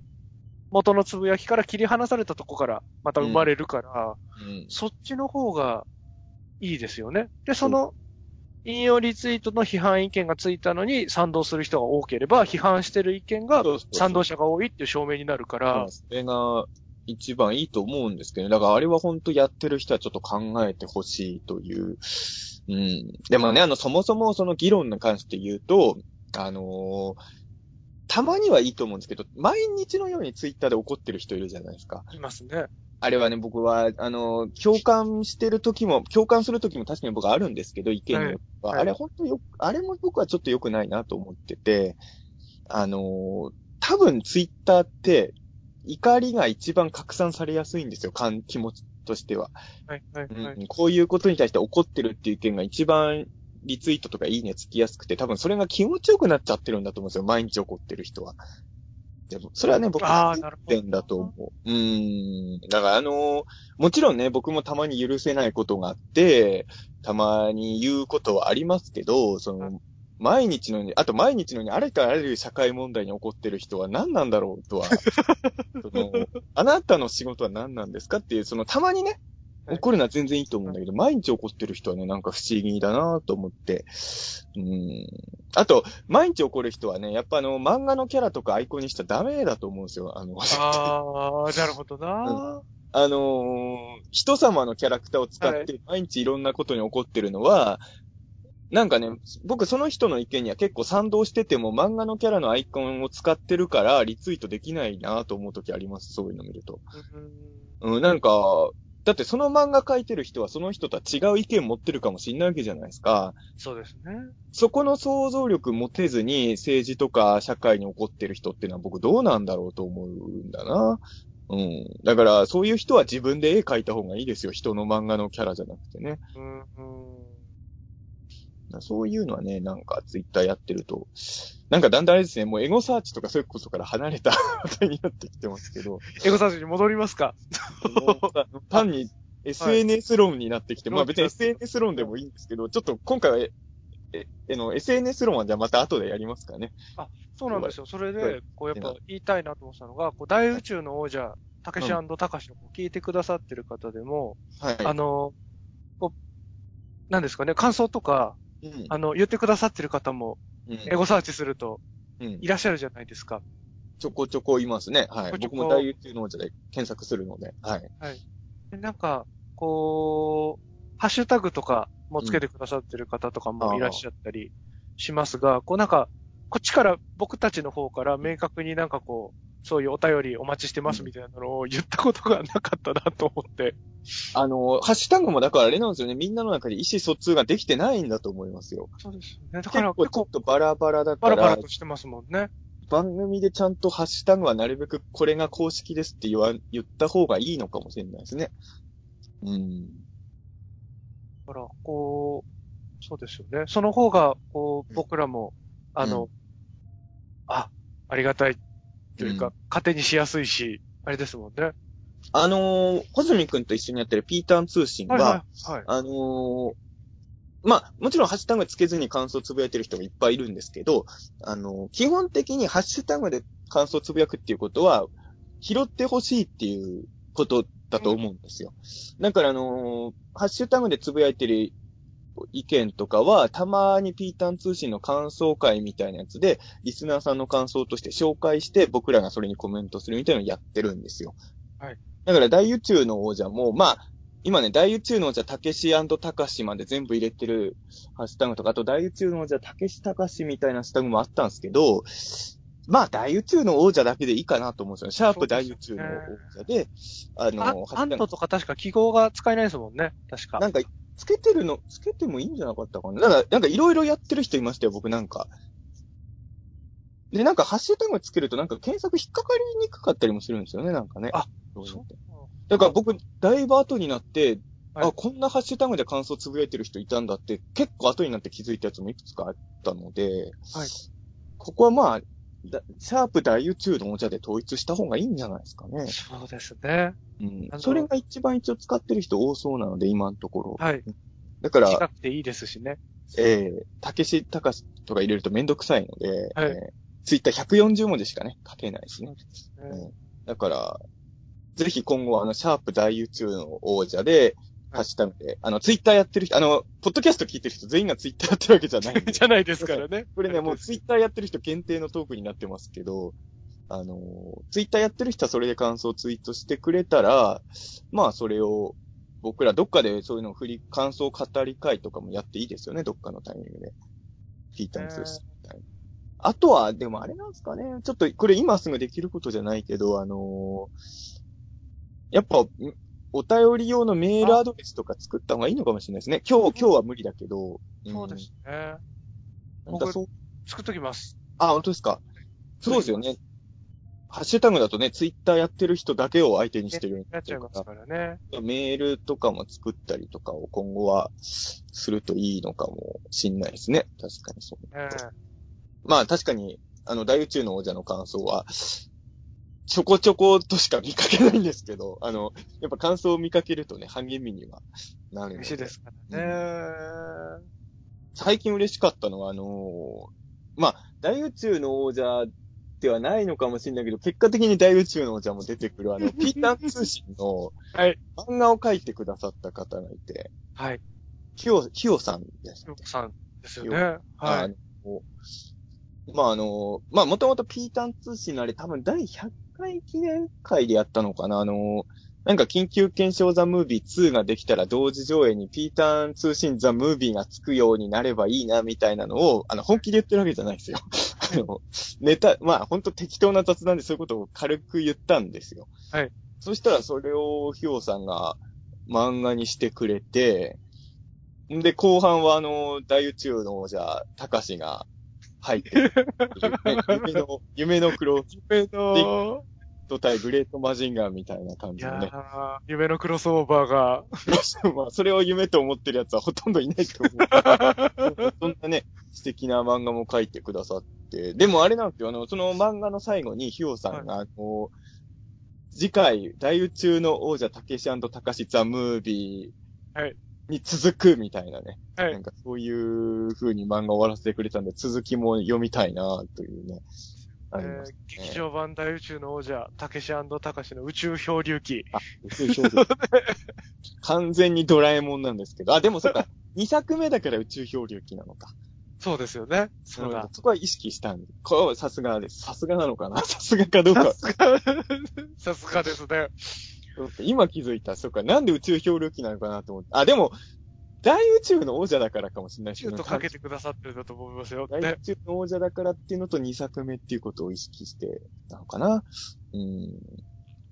元のつぶやきから切り離されたとこからまた生まれるから、うん。そっちの方がいいですよね。で、その、引用リツイートの批判意見がついたのに賛同する人が多ければ、批判してる意見がそうそうそう賛同者が多いっていう証明になるからまあ、それが一番いいと思うんですけど、だからあれは本当やってる人はちょっと考えてほしいという。うん。でもね、あの、そもそもその議論に関して言うと、あのーたまにはいいと思うんですけど、毎日のようにツイッターで怒ってる人いるじゃないですか。いますね。あれはね、僕は、あのー共感してる時も、共感する時も確かに僕はあるんですけど、意見によっては。はいあれ本当よ、あれも僕はちょっと良くないなと思ってて、あのー多分ツイッターって、怒りが一番拡散されやすいんですよ、感気持ちとしては、はい、はい、うんはい。こういうことに対して怒ってるっていう意見が一番リツイートとかいいねつきやすくて、多分それが気持ちよくなっちゃってるんだと思うんですよ、毎日怒ってる人は。でも、それはね、僕ああ、はなるほ点だと思う。うーん。だからあのーもちろんね、僕もたまに許せないことがあって、たまに言うことはありますけど、その、毎日のように、あと毎日のようにあれとあらゆる社会問題に起こってる人は何なんだろうとは、その、あなたの仕事は何なんですかっていう、その、たまにね、はい怒るのは全然いいと思うんだけど、毎日怒ってる人はね、なんか不思議だなと思って。うん。あと、毎日怒る人はね、やっぱあの、漫画のキャラとかアイコンにしちゃダメだと思うんですよ。あの、ああ、なるほどな。あのー人様のキャラクターを使って毎日いろんなことに怒ってるのは、なんかね、僕その人の意見には結構賛同してても漫画のキャラのアイコンを使ってるからリツイートできないなと思う時あります、そういうの見ると。うんうん、なんか、だってその漫画描いてる人はその人とは違う意見持ってるかもしんないわけじゃないですか。そうですね。そこの想像力持てずに政治とか社会に起こってる人っていうのは僕どうなんだろうと思うんだな。うん。だからそういう人は自分で絵描いた方がいいですよ。人の漫画のキャラじゃなくてね。うんうんそういうのはね、なんかツイッターやってると、なんかだんだんあれですね、もうエゴサーチとかそういうことから離れた 話題になってきてますけど、エゴサーチに戻りますか？単に SNS 論になってきて、はいまあ別に SNS 論でもいいんですけど、ちょっと今回はえ、え、えの、SNS 論はじゃあまた後でやりますかね。そうなんですよ。それはでい、こうやっぱ言いたいなと思ってたのが、こう大宇宙の王者、たけしたかしの聞いてくださってる方でも、はい。あの、こう、なんですかね、感想とか、うん、あの、言ってくださってる方も、うんエゴサーチするとうんいらっしゃるじゃないですか。ちょこちょこいますね。はい。ちょこちょこ僕も大宇宙の王者で検索するので。はい。でなんか、こう、ハッシュタグとかもつけてくださってる方とかもいらっしゃったりしますが、こうなんか、こっちから、僕たちの方から明確になんかこう、そういうお便りお待ちしてますみたいなのを言ったことがなかったなと思って。あの、ハッシュタグもだからあれなんですよね。みんなの中で意思疎通ができてないんだと思いますよ。そうですよね。だ結から結構構ちょっとバラバラだから、バラバラとしてますもんね。番組でちゃんとハッシュタグはなるべくこれが公式ですって言わ、言った方がいいのかもしれないですね。うん。だから、こう、そうですよね。その方が、こう、僕らも、あの、うあ、ありがたいというか、うん糧にしやすいし、あれですもんね。あのー、ホズミ君と一緒にやってるピーターン通信は、はいはい。はい。あのーまあ、もちろんハッシュタグつけずに感想をつぶやいてる人もいっぱいいるんですけど、あのー基本的にハッシュタグで感想をつぶやくっていうことは、拾ってほしいっていうことだと思うんですよ。だからあのーハッシュタグでつぶやいてる意見とかは、たまにピーターン通信の感想会みたいなやつで、リスナーさんの感想として紹介して、僕らがそれにコメントするみたいなのをやってるんですよ。はい。だから大宇宙の王者も、まあ、今ね、大宇宙の王者、たけしたかしまで全部入れてるハッシュタグとか、あと大宇宙の王者、たけしたかしみたいなハッシュタグもあったんですけど、まあ、大宇宙の王者だけでいいかなと思うんですよね。シャープ大宇宙の王者で、あの、あハッシュタグアントとか確か記号が使えないですもんね。確か。なんか、つけてるの、つけてもいいんじゃなかったかな。なんか、なんかいろいろやってる人いましたよ、僕なんか。で、なんかハッシュタグつけるとなんか検索引っかかりにくかったりもするんですよね、なんかね。あそうだから僕、だいぶ後になって、はいあ、こんなハッシュタグで感想つぶやいてる人いたんだって、結構後になって気づいたやつもいくつかあったので、はいここはまあ、だシャープ大宇宙のお茶で統一した方がいいんじゃないですかね。そうですね。うんそれが一番一応使ってる人多そうなので、今のところ。はい。だから、短くていいですしね。えー、たけしたかしとか入れるとめんどくさいので、はいえー、ツイッター140文字しかね、書けないしね。うんうんだから、ぜひ今後はあの、シャープ大宇宙の王者で、ハッシュタグで、あの、ツイッターやってる人、あの、ポッドキャスト聞いてる人全員がツイッターやってるわけじゃないんで。じゃないですからね。これね、もうツイッターやってる人限定のトークになってますけど、あの、ツイッターやってる人はそれで感想をツイートしてくれたら、まあそれを、僕らどっかでそういうのを振り、感想を語り会とかもやっていいですよね、どっかのタイミングで。ピーターン通信みたいな。あとは、でもあれなんですかね。ちょっと、これ今すぐできることじゃないけど、あのやっぱ、んお便り用のメールアドレスとか作った方がいいのかもしれないですね。今日、今日は無理だけど。んそうですね。なんかそう作っときます。あ、本当ですか？そうですよね。ハッシュタグだとね、ツイッターやってる人だけを相手にしてるようになっちゃいますからね。メールとかも作ったりとかを今後はするといいのかもしんないですね。確かにそう。ねまあ確かに、あの、大宇宙の王者の感想は、ちょこちょことしか見かけないんですけど、あの、やっぱ感想を見かけるとね、励みにはなる。嬉しいですからね。最近嬉しかったのは、あのーまあ、大宇宙の王者ってはないのかもしれないけど、結果的に大宇宙のお茶も出てくる、あの、ピーター通信のはい。漫画を描いてくださった方がいて、はい。ひよ、ひよさんです。ひよこさんですよね。よはい。あのまあ、あの、まあ、もともとピータン通信のあれ多分第100回記念会でやったのかな？あの、なんか緊急検証ザ・ムービー2ができたら同時上映にピータン通信ザ・ムービーがつくようになればいいなみたいなのを、あの、本気で言ってるわけじゃないですよ。あの、ネタ、まあ、ほんと適当な雑談でそういうことを軽く言ったんですよ。はい。そしたらそれをヒョウさんが漫画にしてくれて、んで、後半はあの、大宇宙の王者、たかしが入ってるってい夢の、夢のクロ夢の、ト対グレートマジンガーみたいな感じのね。ー夢のクロスオーバーが、まあ、それを夢と思ってるやつはほとんどいないと思う。そんなね、素敵な漫画も書いてくださって。でもあれなんですよ、あの、その漫画の最後にヒョウさんが、あの、次回、大宇宙の王者、たけしたかしザ・ムービーはいに続くみたいなね。はいなんかそういう風に漫画終わらせてくれたんで、続きも読みたいなというね。えー劇場版大宇宙の王者、たけしたかしの宇宙漂流記。あ、宇宙少女 完全にドラえもんなんですけど。あ、でもそっか。2作目だから宇宙漂流記なのか。そうですよね。そうだ。そこは意識したんで。これはさすがです。さすがなのかなさすがかどうか さすがですね。今気づいた。そっか。なんで宇宙漂流記なのかなと思って。あ、でも、大宇宙の王者だからかもしれないシュートかけてくださってるんだと思いますよ。大ね宇。宙の王者だからっていうのと2作目っていうことを意識してなのかな。うん。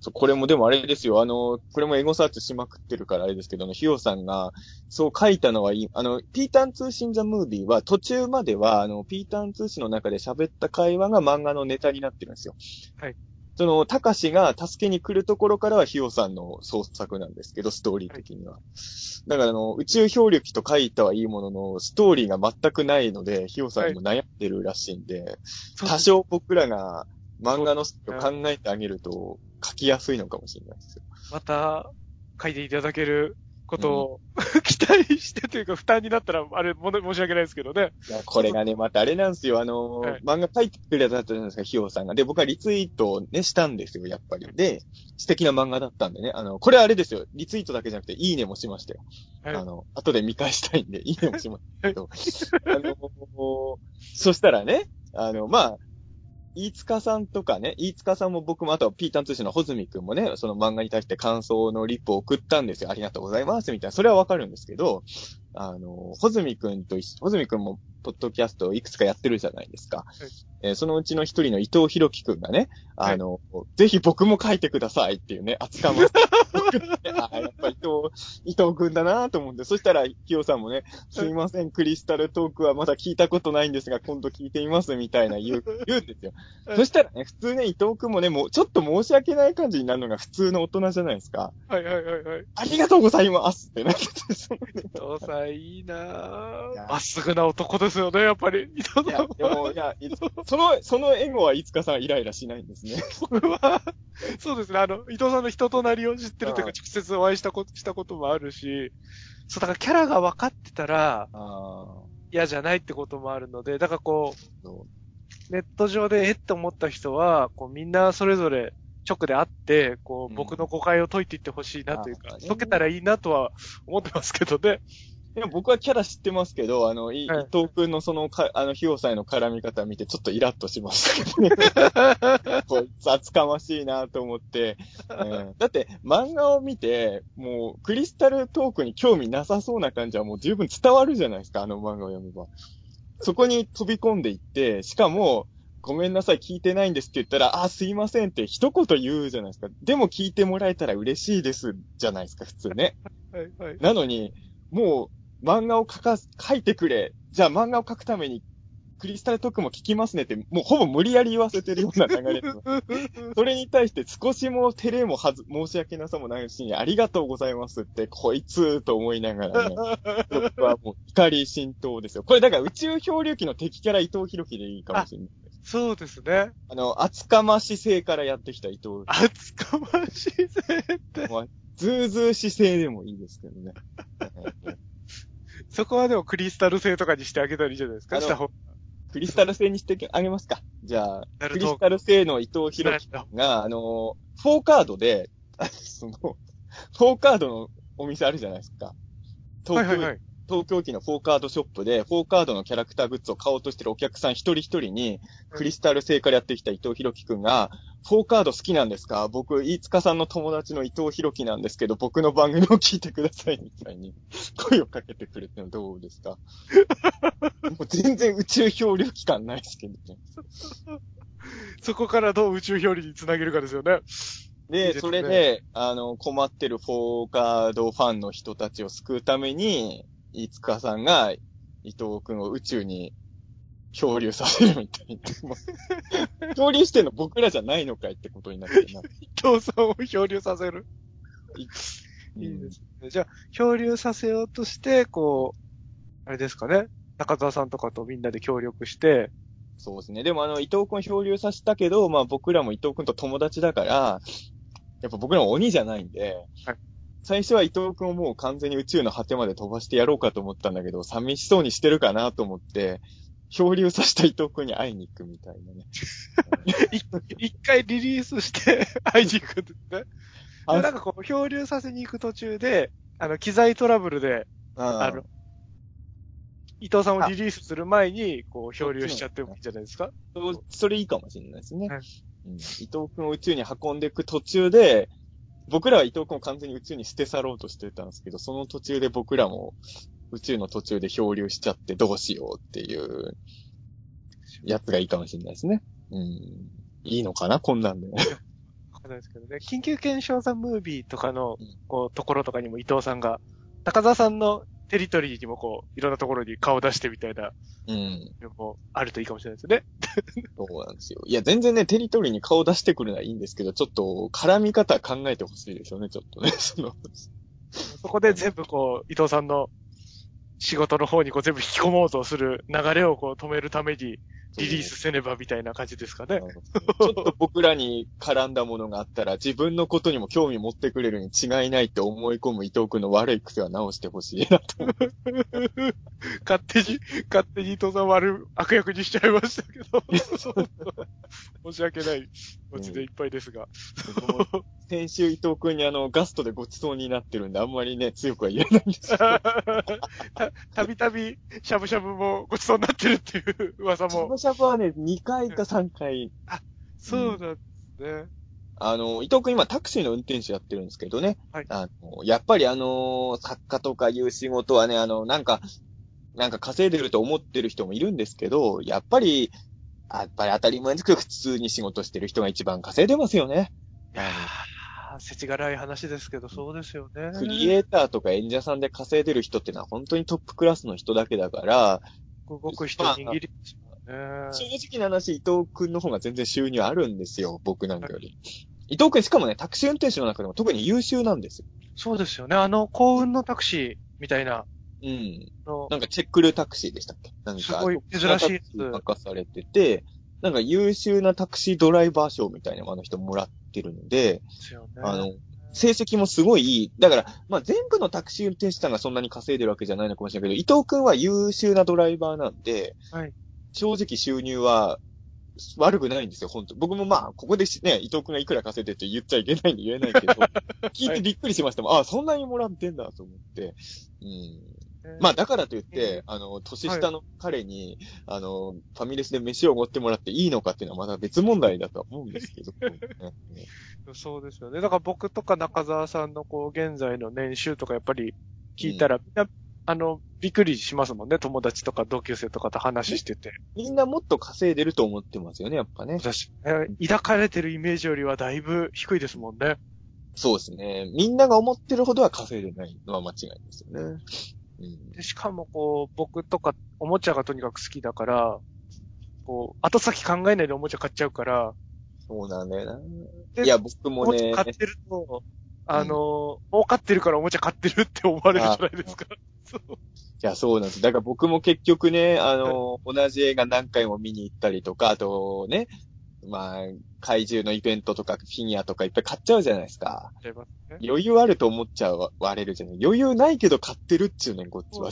そう、これもでもあれですよ。あの、これもエゴサーチしまくってるからあれですけど、あの、ヒヨさんが、そう書いたのはいい。あの、ピータン通信ザムービーは途中までは、あの、ピータン通信の中で喋った会話が漫画のネタになってるんですよ。はい。その、たかしが助けに来るところからはヒヨさんの創作なんですけど、ストーリー的には。だからあの、宇宙漂流記と書いたはいいものの、ストーリーが全くないので、ヒヨさんも悩んでるらしいんで、そう多少僕らが漫画のストーリーを考えてあげると書きやすいのかもしれないですよ。また、書いていただけることを、期待してというか、負担になったら、あれ、もの申し訳ないですけどね。いや、これがね、またあれなんですよ。あのーはい漫画書いてくれたじゃないですか、ヒヨさんが。で、僕はリツイートをね、したんですよ、やっぱり。で、素敵な漫画だったんでね。あの、これあれですよ。リツイートだけじゃなくて、いいねもしましたよ。はいあの、後で見返したいんで、いいねもしましたけど。あのーそしたらね、あの、まあ、飯塚さんとかね、飯塚さんも僕も、あとはピータン通信のホズミくんもね、その漫画に対して感想のリップを送ったんですよ。ありがとうございます、みたいな。それはわかるんですけど、あの、ホズミくんと一緒、ホズミくんも、ポッドキャストをいくつかやってるじゃないですか。えーそのうちの一人の伊藤博樹くんがね、あの、ぜひ僕も書いてくださいっていうね、厚かましい あーやっぱ伊藤、伊藤くんだなと思って、そしたら、キヨさんもね、すいません、クリスタルトークはまだ聞いたことないんですが、今度聞いてみます、みたいな言う、言うんですよ。はいそしたらね、普通ね、伊藤くんもね、もうちょっと申し訳ない感じになるのが普通の大人じゃないですか。はいはいはいはい。ありがとうございますってなってて、そのね伊藤さんいいなぁ。まっすぐな男ですよね、やっぱり。伊藤いやさん、でも、いや、いその、そのエゴはいつかさんイライラしないんですね。僕は、そうですね、あの、伊藤さんの人となりを知ってるというか、うん直接お会いしたこと、したこともあるし、そう、だからキャラが分かってたらあ嫌じゃないってこともあるので、だからこ、そうネット上でえって思った人は、こうみんなそれぞれ直で会って、こう、うん僕の誤解を解いていってほしいなというか、あーね解けたらいいなとは思ってますけどね。でも僕はキャラ知ってますけど、あの、いはい伊藤くんのそのか、あの、ひよさんへの絡み方見てちょっとイラッとしましたけどね。こいつ厚かましいなと思って、うんだって漫画を見て、もうクリスタルトークに興味なさそうな感じはもう十分伝わるじゃないですか、あの漫画を読めば。そこに飛び込んでいって、しかも、ごめんなさい、聞いてないんですって言ったら、あ、すいませんって一言言うじゃないですか。でも聞いてもらえたら嬉しいです、じゃないですか、普通ね。はいはい。なのに、もう、漫画を書かす、書いてくれ。じゃあ漫画を書くために、クリスタルトークも聞きますねって、もうほぼ無理やり言わせてるような流れ。それに対して少しも照れもはず、申し訳なさもないし、ありがとうございますって、こいつと思いながらね、僕はもう怒り浸透ですよ。これだから宇宙漂流記の敵キャラ伊藤博樹でいいかもしれない。そうですね。あの、厚かまし性からやってきた伊藤。厚かましいぜって。まあずうずうし性でもいいですけどね。そこはでもクリスタル製とかにしてあげたらいいじゃないですか、した方クリスタル製にしてあげますか？じゃあ、クリスタル製の伊藤博樹が、あの、4カードで、あ その、4カードのお店あるじゃないですか。はい東京、はいはい。東京駅の4カードショップで、4カードのキャラクターグッズを買おうとしてるお客さん一人一人に、クリスタル製からやってきた伊藤博樹くんが、4カード好きなんですか？僕、飯塚さんの友達の伊藤博樹なんですけど、僕の番組を聞いてください、みたいに、声をかけてくれてのどうですか？もう全然宇宙漂流期間ないですけどね。そこからどう宇宙表裏につなげるかですよね。いいで、それで、あの、困ってる4カードファンの人たちを救うために、飯塚さんが伊藤くんを宇宙に漂流させるみたいな。漂流してんの僕らじゃないのかいってことになってるな。伊藤さんを漂流させる？いいうんですね。じゃあ、漂流させようとして、こう、あれですかね。中澤さんとかとみんなで協力して、そうですね。でもあの、伊藤くん漂流させたけど、まあ僕らも伊藤くんと友達だから、やっぱ僕らも鬼じゃないんで、はい最初は伊藤くんをもう完全に宇宙の果てまで飛ばしてやろうかと思ったんだけど、寂しそうにしてるかなと思って、漂流させた伊藤くんに会いに行くみたいなね。い 一回リリースして 会いに行くんですね。なんかこう、漂流させに行く途中で、あの、機材トラブルで、ああの、伊藤さんをリリースする前に、こう、漂流しちゃってもいいんじゃないですかそそれいいかもしれないですね。はいうん、伊藤くんを宇宙に運んでいく途中で、僕らは伊藤君を完全に宇宙に捨て去ろうとしてたんですけど、その途中で僕らも宇宙の途中で漂流しちゃってどうしようっていうやつがいいかもしれないですね。うん。いいのかな？こんなんで。わかんないですけどね。緊急検証さんムービーとかの、こう、ところとかにも伊藤さんが、高沢さんのテリトリーにもこう、いろんなところに顔出してみたいなうん。のもあるといいかもしれないですね。そうなんですよ。いや、全然ね、テリトリーに顔出してくるのはいいんですけど、ちょっと絡み方考えてほしいですよね、ちょっとね。その、そこで全部こう、伊藤さんの仕事の方にこう全部引き込もうとする流れをこう止めるためにリリースせねばみたいな感じですかね。ちょっと僕らに絡んだものがあったら、自分のことにも興味持ってくれるに違いないって思い込む伊藤君の悪い癖は直してほしいなと。勝手に、勝手に伊藤さん悪、悪役にしちゃいましたけど。申し訳ない気持ちでいっぱいですが。先週伊藤君にあの、ガストでごちそうになってるんで、あんまりね、強くは言えないんですけど。たたびたび、しゃぶしゃぶもごちそうになってるっていう噂も。ャバはね、2回か3回。そうなんですね。あの、伊藤君今タクシーの運転手やってるんですけどね。はいあの、やっぱりあの、作家とかいう仕事はね、あの、なんか、なんか稼いでると思ってる人もいるんですけど、やっぱり、やっぱり当たり前ですけど、普通に仕事してる人が一番稼いでますよね。いやー、世知辛い話ですけど、そうですよね。クリエイターとか演者さんで稼いでる人ってのは本当にトップクラスの人だけだから、動く人握り。正直な話、伊藤くんの方が全然収入あるんですよ、僕なんかより。伊藤くんしかもね、タクシー運転手の中でも特に優秀なんですよ。そうですよね。あの、幸運のタクシーみたいなうん。の、なんかチェックルタクシーでしたっけ？なんか、すごい珍しいやつ任されてて、なんか優秀なタクシードライバー賞みたいなのもあの人もらってるんで、ですよね。あの、成績もすごいいい。だから、まあ全部のタクシー運転手さんがそんなに稼いでるわけじゃないのかもしれないけど、伊藤くんは優秀なドライバーなんで、はい正直収入は悪くないんですよ、本当僕もまあ、ここでしね、伊藤くんがいくら稼いでるって言っちゃいけないんで言えないけど、聞いてびっくりしましたもん。ああ、そんなにもらってんだと思って。うん。まあ、だからといって、あの、年下の彼に、あの、ファミレスで飯をおごってもらっていいのかっていうのはまだ別問題だとは思うんですけど。ね そうですよね。だから僕とか中澤さんのこう、現在の年収とかやっぱり聞いたら、みんな、あの、びっくりしますもんね。友達とか同級生とかと話してて。みんなもっと稼いでると思ってますよね、やっぱね。私、え抱かれてるイメージよりはだいぶ低いですもんね。そうですね。みんなが思ってるほどは稼いでないのは間違いですよね。うんでしかもこう、僕とかおもちゃがとにかく好きだから、こう、後先考えないでおもちゃ買っちゃうから、そうなんだよな。でいや、僕おもねもちゃ、買ってると、あの、儲かってるからおもちゃ買ってるって思われるじゃないですか。そう。いや、そうなんです。だから僕も結局ね、あの、同じ映画何回も見に行ったりとか、あとね、まあ、怪獣のイベントとかフィギュアとかいっぱい買っちゃうじゃないですか。余裕あると思っちゃうわれるじゃない。余裕ないけど買ってるっちゅうねん、こっちは。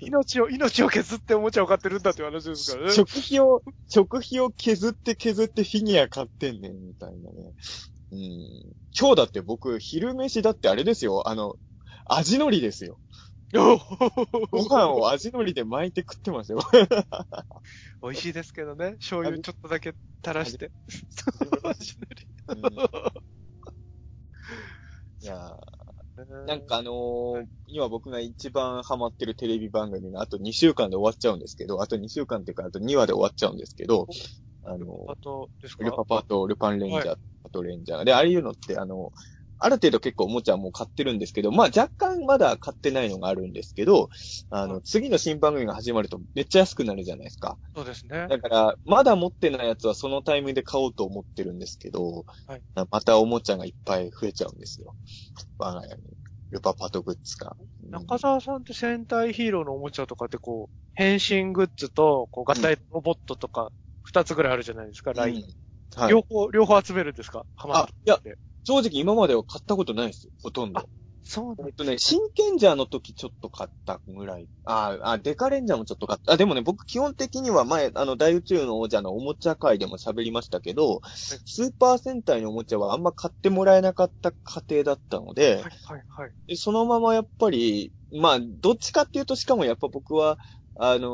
命を、命を削っておもちゃを買ってるんだっていう話ですからね。食費を、食費を削って削ってフィギュア買ってんねん、みたいなね。うん。今日だって僕、昼飯だってあれですよ。あの、味のりですよ。ご飯を味のりで巻いて食ってますよ。美味しいですけどね。醤油ちょっとだけ垂らして。いやなんかあのー、今僕が一番ハマってるテレビ番組があと2週間で終わっちゃうんですけど、あと2週間っていうか、あと2話で終わっちゃうんですけど、あのー、ルパパパとルパンレンジャー、トレンジャー。で、ああいうのって、あのー、ある程度結構おもちゃも買ってるんですけど、まあ若干まだ買ってないのがあるんですけど、あの、次の新番組が始まるとめっちゃ安くなるじゃないですか。そうですね。だから、まだ持ってないやつはそのタイミングで買おうと思ってるんですけど、はい、またおもちゃがいっぱい増えちゃうんですよ。我が家に。ルパパトグッズが。中澤さんって戦隊ヒーローのおもちゃとかってこう、変身グッズと、こう、合体ロボットとか、二つぐらいあるじゃないですか、ライン。はい、両方、両方集めるんですか？ハマって。いや、正直今までは買ったことないです。ほとんど。そうえっとね、真剣ジャーの時ちょっと買ったぐらい。ああ、デカレンジャーもちょっと買った。あ、でもね、僕基本的には前、あの、大宇宙の王者のおもちゃ界でも喋りましたけど、スーパー戦隊のおもちゃはあんま買ってもらえなかった家庭だったので、はいはいはい。でそのままやっぱり、まあ、どっちかっていうと、しかもやっぱ僕は、あの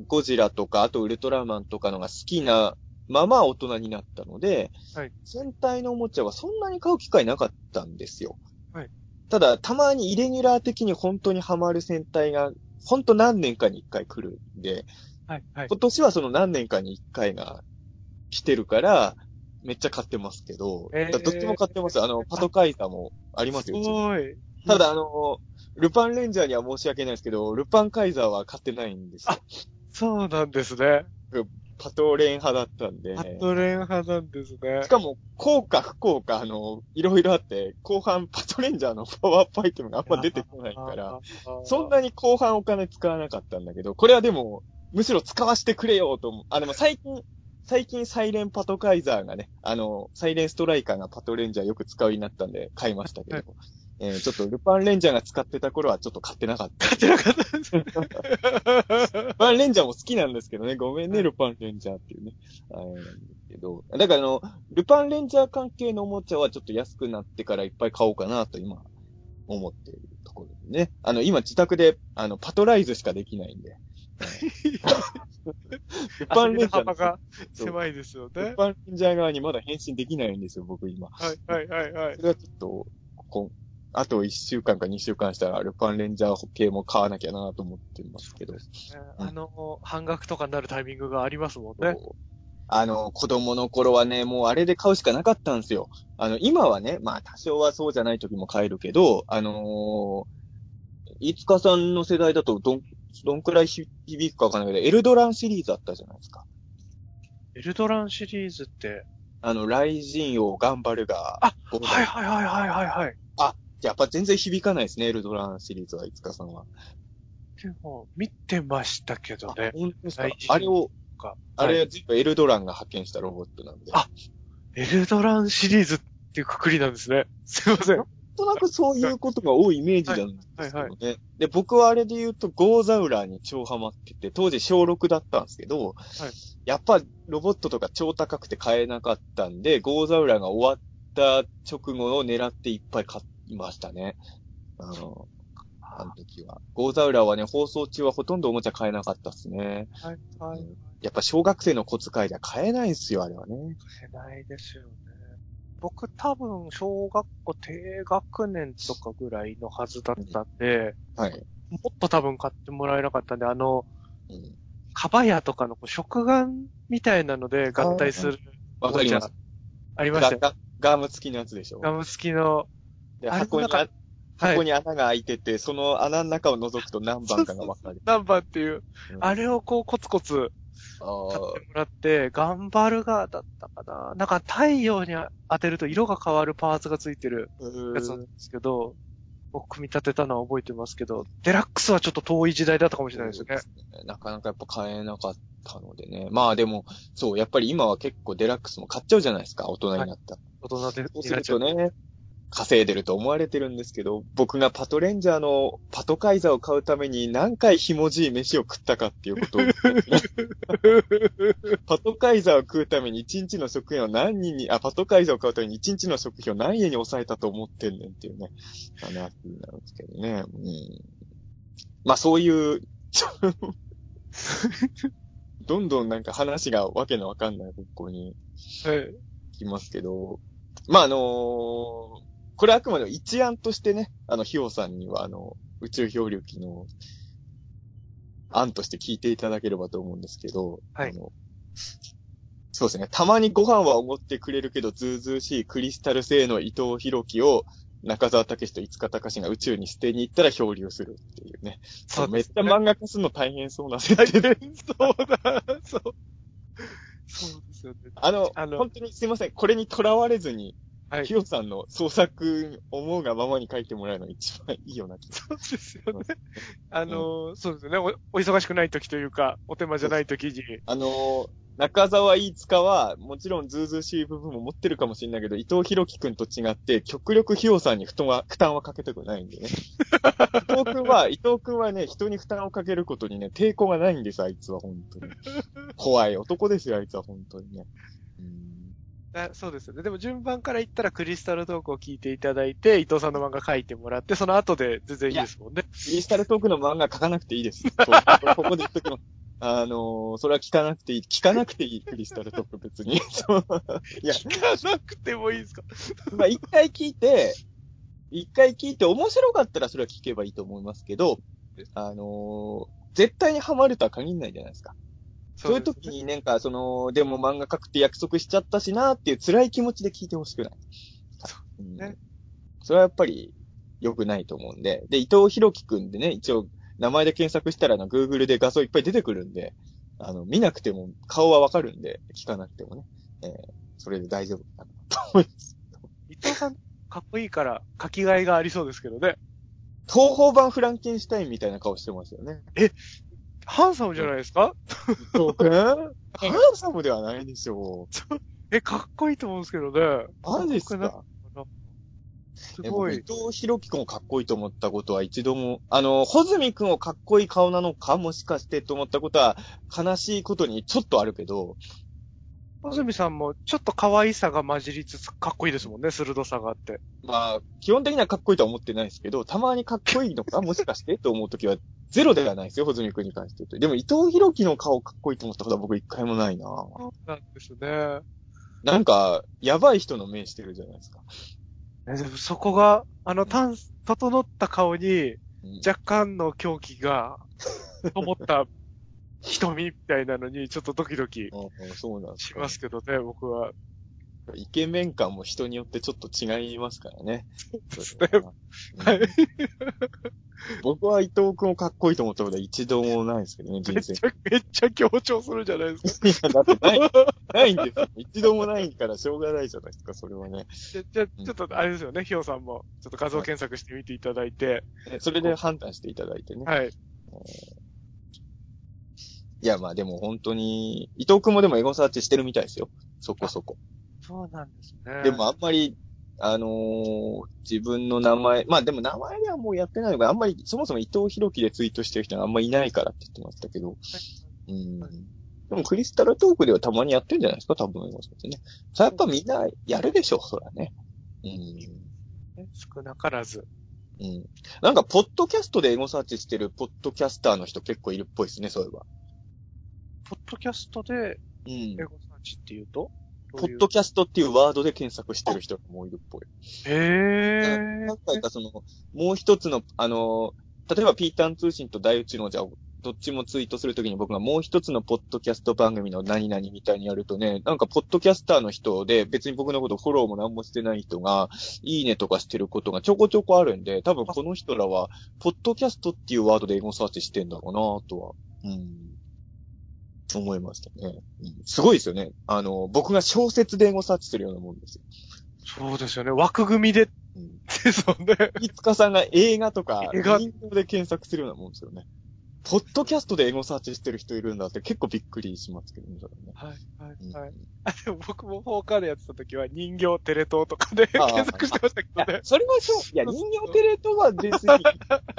ー、ゴジラとか、あとウルトラマンとかのが好きなまま大人になったので、はい、戦隊のおもちゃはそんなに買う機会なかったんですよ。はい、ただ、たまにイレギュラー的に本当にハマる戦隊が、本当何年かに一回来るんで、はいはい、今年はその何年かに一回が来てるから、めっちゃ買ってますけど、えー、どっちも買ってます。あの、パトカイザもありますよ。すごい。ただ、あの、ルパンレンジャーには申し訳ないですけど、ルパンカイザーは買ってないんですよ。あ、そうなんですね。パトレーン派だったんで。パトレーン派なんですね。しかも、効果、不効果、あの、いろいろあって、後半パトレンジャーのパワーアップアイテムがあんま出てこないから、そんなに後半お金使わなかったんだけど、これはでも、むしろ使わせてくれよと思う。あ、でも最近、最近サイレンパトカイザーがね、あの、サイレンストライカーがパトレンジャーよく使うようになったんで買いましたけど、えー、ちょっとルパンレンジャーが使ってた頃はちょっと買ってなかった。買ってなかったんですルパンレンジャーも好きなんですけどね、ごめんね、ルパンレンジャーっていうね。あれなんですけど。だからあの、ルパンレンジャー関係のおもちゃはちょっと安くなってからいっぱい買おうかなと今、思っているところでね。あの、今自宅で、あの、パトライズしかできないんで。ルパンレンジャー。幅が狭いですよね。ルパンレンジャー側にまだ変身できないんですよ、僕今。はい、はい、はい、はい。それはちょっと、こあと1週間か2週間したら、ルパンレンジャー系も買わなきゃなと思ってますけど。ねうん、あの、半額とかになるタイミングがありますもんね。あの、子供の頃はね、もうあれで買うしかなかったんですよ。あの、今はね、まあ多少はそうじゃない時も買えるけど、あのー、いつかさんの世代だとどん、どんくらい響くかわかんないけど、エルドランシリーズあったじゃないですか。エルドランシリーズって、あの、ライジンオー、ガンバルガー。あ、はいはいはいはいはいはい。あ、やっぱ全然響かないですね、エルドランシリーズは、飯塚さんは。でも、見てましたけどね。本当ですか？あれを、あれは全部エルドランが発見したロボットなんで。あ、エルドランシリーズっていうくくりなんですね。すいません。なんとなくそういうことが多いイメージなんですけどね。はいはいはい、で、僕はあれで言うと、ゴーザウラーに超ハマってて、当時小6だったんですけど、はい、やっぱロボットとか超高くて買えなかったんで、ゴーザウラーが終わった直後を狙っていっぱい買っいましたね。あの、あの時は。ゴーザウラはね、放送中はほとんどおもちゃ買えなかったっすね。はい、はい。やっぱ小学生の小遣いじゃ買えないんすよ、あれはね。買えないですよね。僕多分、小学校低学年とかぐらいのはずだったんで、はい。もっと多分買ってもらえなかったんで、あの、うん、かばやとかの食玩みたいなので合体する。わかります。ありましたよ。ガム付きのやつでしょガム付きの、で、箱に、箱に穴が開いてて、はい、その穴の中を覗くと何番かがわかる。何番っていう、うん、あれをこうコツコツ買ってもらって、頑張るがだったかな。なんか太陽に当てると色が変わるパーツがついてるやつなんですけど、を組み立てたのは覚えてますけど、デラックスはちょっと遠い時代だったかもしれないですよね。ねなかなかやっぱ買えなかったのでね。まあでも、そう、やっぱり今は結構デラックスも買っちゃうじゃないですか、大人になった。大人で、そうするとね、稼いでると思われてるんですけど、僕がパトレンジャーのパトカイザーを買うために何回ひもじい飯を食ったかっていうことを、パトカイザーを食うために一日の食費を何人に、あ、パトカイザーを買うために一日の食費を何円に抑えたと思ってんねんっていうね、話になるんですけどね。うん、まあそういう、どんどんなんか話がわけのわかんない方向にはい。きますけど、まあ、あのーこれあくまでも一案としてね、あの、ヒオさんには、あの、宇宙漂流記の案として聞いていただければと思うんですけど、はいあのそうですね。たまにご飯はおごってくれるけど、ずうずうしいクリスタル製の伊藤博樹を中澤武史と五日隆が宇宙に捨てに行ったら漂流するっていうね。そうめっちゃ漫画化するの大変そうな設定で。そうだ、そう。そうですよね。あの、あの本当にすいません。これにとらわれずに、はい。ヒヨさんの創作に思うがままに書いてもらえるのが一番いいような気が。そうですよね。あの、そうですよねお。お忙しくない時というか、お手間じゃない時に。あのー、中澤飯塚は、もちろんズうずうしい部分も持ってるかもしれないけど、伊藤博樹くんと違って、極力ヒヨさんに負担は、負担はかけたくないんでね。伊藤くんは、伊藤くんはね、人に負担をかけることにね、抵抗がないんです、あいつは、本当に。怖い男ですよ、あいつは、本当にね。うんあそうですよね。でも順番から言ったらクリスタルトークを聞いていただいて、伊藤さんの漫画書いてもらって、その後で全然いいですもんね。クリスタルトークの漫画書かなくていいです。ここで言っときます。あのー、それは聞かなくていい。聞かなくていい、クリスタルトーク別に。いや、聞かなくてもいいですか？まあ一回聞いて、一回聞いて面白かったらそれは聞けばいいと思いますけど、あのー絶対にハマるとは限らないじゃないですか。そういう時になんか、その、でも漫画書くって約束しちゃったしなっていう辛い気持ちで聞いてほしくない。うんねそれはやっぱり良くないと思うんで。で、伊藤博樹くんでね、一応名前で検索したらあの Google で画像いっぱい出てくるんで、あの、見なくても顔はわかるんで、聞かなくてもね。えーそれで大丈夫かなと思います。伊藤さん、かっこいいから書きがいがありそうですけどね。東方版フランケンシュタインみたいな顔してますよね。ハンサムじゃないですか？伊藤くんハンサムではないでしょえ、かっこいいと思うんですけどね。う。何ですか？すごい。伊。藤博樹くんをかっこいいと思ったことは一度も、あの、穂積くんをかっこいい顔なのかもしかしてと思ったことは、悲しいことにちょっとあるけど、小泉さんもちょっと可愛さが混じりつつかっこいいですもんね、鋭さがあって。まあ、基本的にはかっこいいとは思ってないですけど、たまにかっこいいのかもしかしてと思うときは、ゼロではないですよ、穂積くんに関して言うと。でも伊藤博樹の顔かっこいいと思ったことは僕一回もないなそうなんですね。なんか、やばい人の目してるじゃないですか。えでもそこが、あの、たん、整った顔にうん若干の狂気が、思った瞳みたいなのに、ちょっとドキドキしかますけどね、僕は。イケメン感も人によってちょっと違いますからね。ですねうんはい僕は伊藤くんをかっこいいと思ったことは一度もないですけどね、人生めっちゃ、めっちゃ強調するじゃないですか。いや、だってない、ないんですよ。一度もないからしょうがないじゃないですか、それはね。じゃ、じゃ、ちょっとあれですよね、ヒヨさんも、ちょっと画像検索してみていただいて、ねそれで判断していただいてね。はい。いや、まあでも本当に、伊藤くんもでもエゴサーチしてるみたいですよ。そこそこ。そうなんですね。でもあんまり、あのー自分の名前、まあでも名前ではもうやってないのが、あんまり、そもそも伊藤博樹でツイートしてる人があんまりいないからって言ってましたけど、うん。でもクリスタルトークではたまにやってるんじゃないですか、多分ね。それやっぱみんなやるでしょ、そらね。うん。ね少なからず。うん。なんか、ポッドキャストでエゴサーチしてるポッドキャスターの人結構いるっぽいですね、そういえば。ポッドキャストで、うんエ。ゴサーチっていうと？ポッドキャストっていうワードで検索してる人もいるっぽい。へー。何回かその、もう一つの、あの、例えばピーターン通信と大宇宙のじゃあ、どっちもツイートするときに僕がもう一つのポッドキャスト番組の何々みたいにやるとね、なんかポッドキャスターの人で別に僕のことフォローも何もしてない人が、いいねとかしてることがちょこちょこあるんで、多分この人らは、ポッドキャストっていうワードでエゴサーチしてんだろうなとは、うん、思いましたね、うんすごいですよね。あの、僕が小説でエゴサーチするようなもんですよ。そうですよね。枠組みでうんですもんね。飯塚さんが映画とか、映画人形で検索するようなもんですよね。ポッドキャストでエゴサーチしてる人いるんだって結構びっくりしますけどね、それね。はい、はい、うんはい。あ、でも僕もフォーカーでやってた時は人形テレ東とかで検索してましたけどね。それはそう。いや、人形テレ東は別に、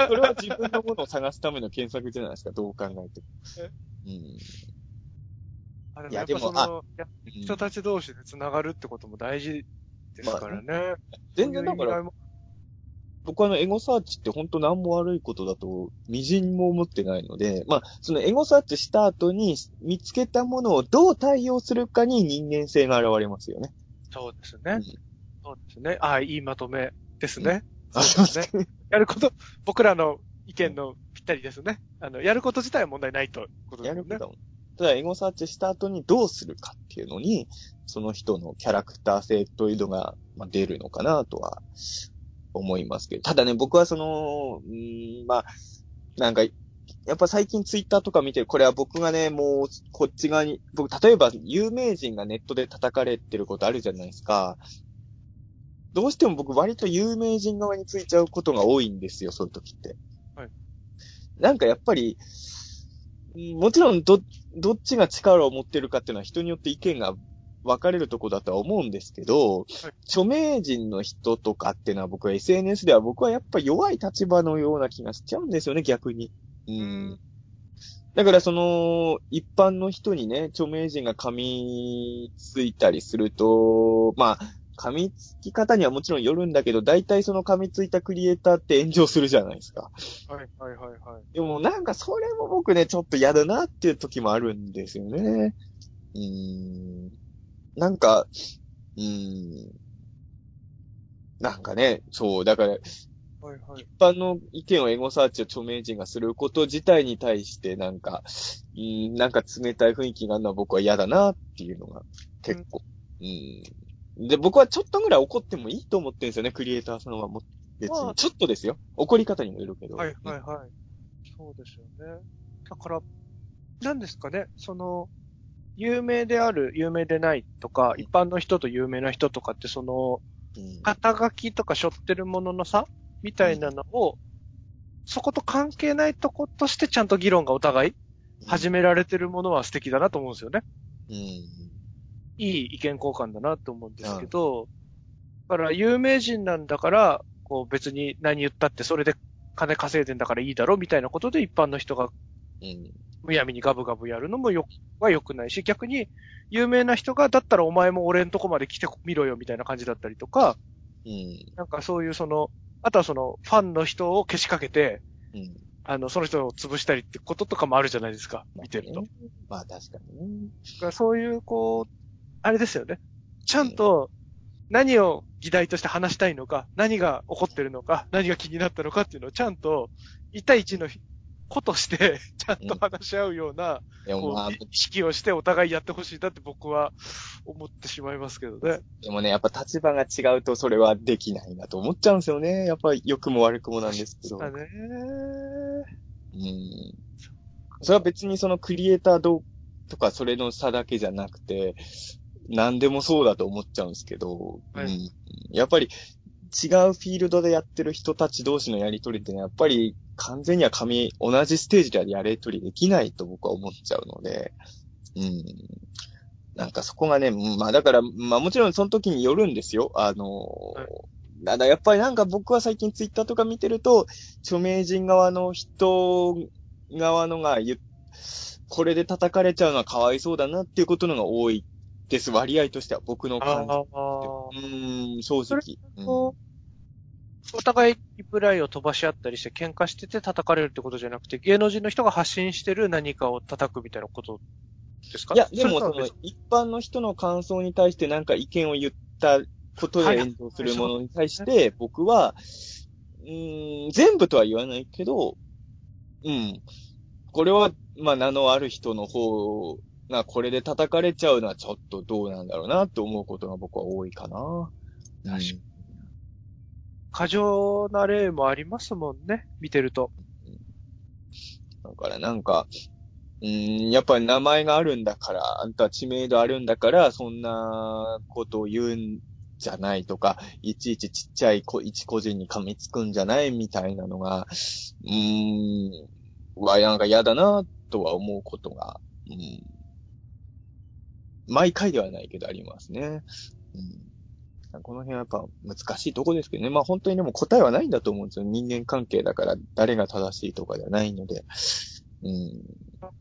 それは自分のものを探すための検索じゃないですか、どう考えても。うん。あでいやもやっぱそでもの、や人たち同士で繋がるってことも大事ですからね。全然だから、僕はあの、エゴサーチって本当何も悪いことだと、微塵も思ってないので、まあ、そのエゴサーチした後に見つけたものをどう対応するかに人間性が現れますよね。そうですねうん。そうですね。あいいまとめですね。あそうですね。やること、僕らの意見のぴったりですね。あの、やること自体は問題ないということですねやること。ただ、エゴサーチした後にどうするかっていうのに、その人のキャラクター性というのが、まあ、出るのかなとは思いますけど。ただね、僕はその、ん、まあ、なんか、やっぱ最近ツイッターとか見てる、これは僕がね、もう、こっち側に、僕、例えば有名人がネットで叩かれてることあるじゃないですか。どうしても僕割と有名人側についちゃうことが多いんですよ、そういう時って。はい。なんかやっぱり、うんもちろんど、どっちが力を持ってるかっていうのは人によって意見が分かれるとこだとは思うんですけど、著名人の人とかっていうのは僕は SNS では僕はやっぱ弱い立場のような気がしちゃうんですよね、逆に。うん。だからその、一般の人にね、著名人が噛みついたりすると、まあ、噛みつき方にはもちろんよるんだけど、大体その噛みついたクリエイターって炎上するじゃないですか。はい、はい、はい、はい。でもなんかそれも僕ね、ちょっと嫌だなっていう時もあるんですよね。うーん。なんか、うーん。なんかね、そう、だから、はい、はい。一般の意見をエゴサーチを著名人がすること自体に対してなんか、うーん、なんか冷たい雰囲気があるのは僕は嫌だなっていうのが結構。うん。で、僕はちょっとぐらい怒ってもいいと思ってるんですよね、クリエイターさんはもう別まあに。ちょっとですよ。怒り方にもよるけど。はい、はい、はい。そうですよね。だから、なんですかね、その、有名である、有名でないとか、一般の人と有名な人とかって、その、うん。肩書きとか背負ってるものの差みたいなのを、そこと関係ないとことしてちゃんと議論がお互い始められてるものは素敵だなと思うんですよね。うん。いい意見交換だなと思うんですけど、だから有名人なんだから、こう別に何言ったってそれで金稼いでんだからいいだろみたいなことで一般の人がうん。むやみにガブガブやるのもよ、は良くないし、逆に有名な人がだったらお前も俺んとこまで来てみろよみたいな感じだったりとか、うん。なんかそういうその、あとはそのファンの人をけしかけて、うん。あの、その人を潰したりってこととかもあるじゃないですか、見てると。まあね。まあ確かにね。そういう、こう、あれですよね。ちゃんと何を議題として話したいのか、何が起こってるのか、何が気になったのかっていうのをちゃんと、1対1の子として、ちゃんと話し合うような、でもまあ意識をしてお互いやってほしいなって僕は思ってしまいますけどね。でもね、やっぱ立場が違うとそれはできないなと思っちゃうんですよね。やっぱり良くも悪くもなんですけど。だねうん。それは別にそのクリエイターどうとかそれの差だけじゃなくて、何でもそうだと思っちゃうんですけど、はいうん。やっぱり違うフィールドでやってる人たち同士のやりとりってやっぱり完全には紙、同じステージではやりとりできないと僕は思っちゃうので、うん。なんかそこがね、うんまあだから、まあもちろんその時によるんですよ。あの、はいただやっぱりなんか僕は最近ツイッターとか見てると、著名人側の人側のが言っこれで叩かれちゃうのはかわいそうだなっていうことのが多いです。割合としては僕の感じ。ああ。うーん、正直。お互いリプライを飛ばし合ったりして喧嘩してて叩かれるってことじゃなくて、芸能人の人が発信してる何かを叩くみたいなことですか？いや、でもその一般の人の感想に対してなんか意見を言ったことはいで炎上するものに対して、僕は、うーん、全部とは言わないけど、うん。これは、まあ、名のある人の方がこれで叩かれちゃうのはちょっとどうなんだろうなって思うことが僕は多いかな。確かに過剰な例もありますもんね、見てると。だからなんか、うーん、やっぱり名前があるんだから、あんたは知名度あるんだから、そんなことを言うんじゃないとか、いちいちちっちゃいこ一個人に噛みつくんじゃないみたいなのが、うーん、はなんか嫌だなとは思うことが、うん、毎回ではないけどありますね。うん、この辺はやっぱ難しいとこですけどね。まあ本当にでも答えはないんだと思うんですよ。人間関係だから誰が正しいとかではないので。うん、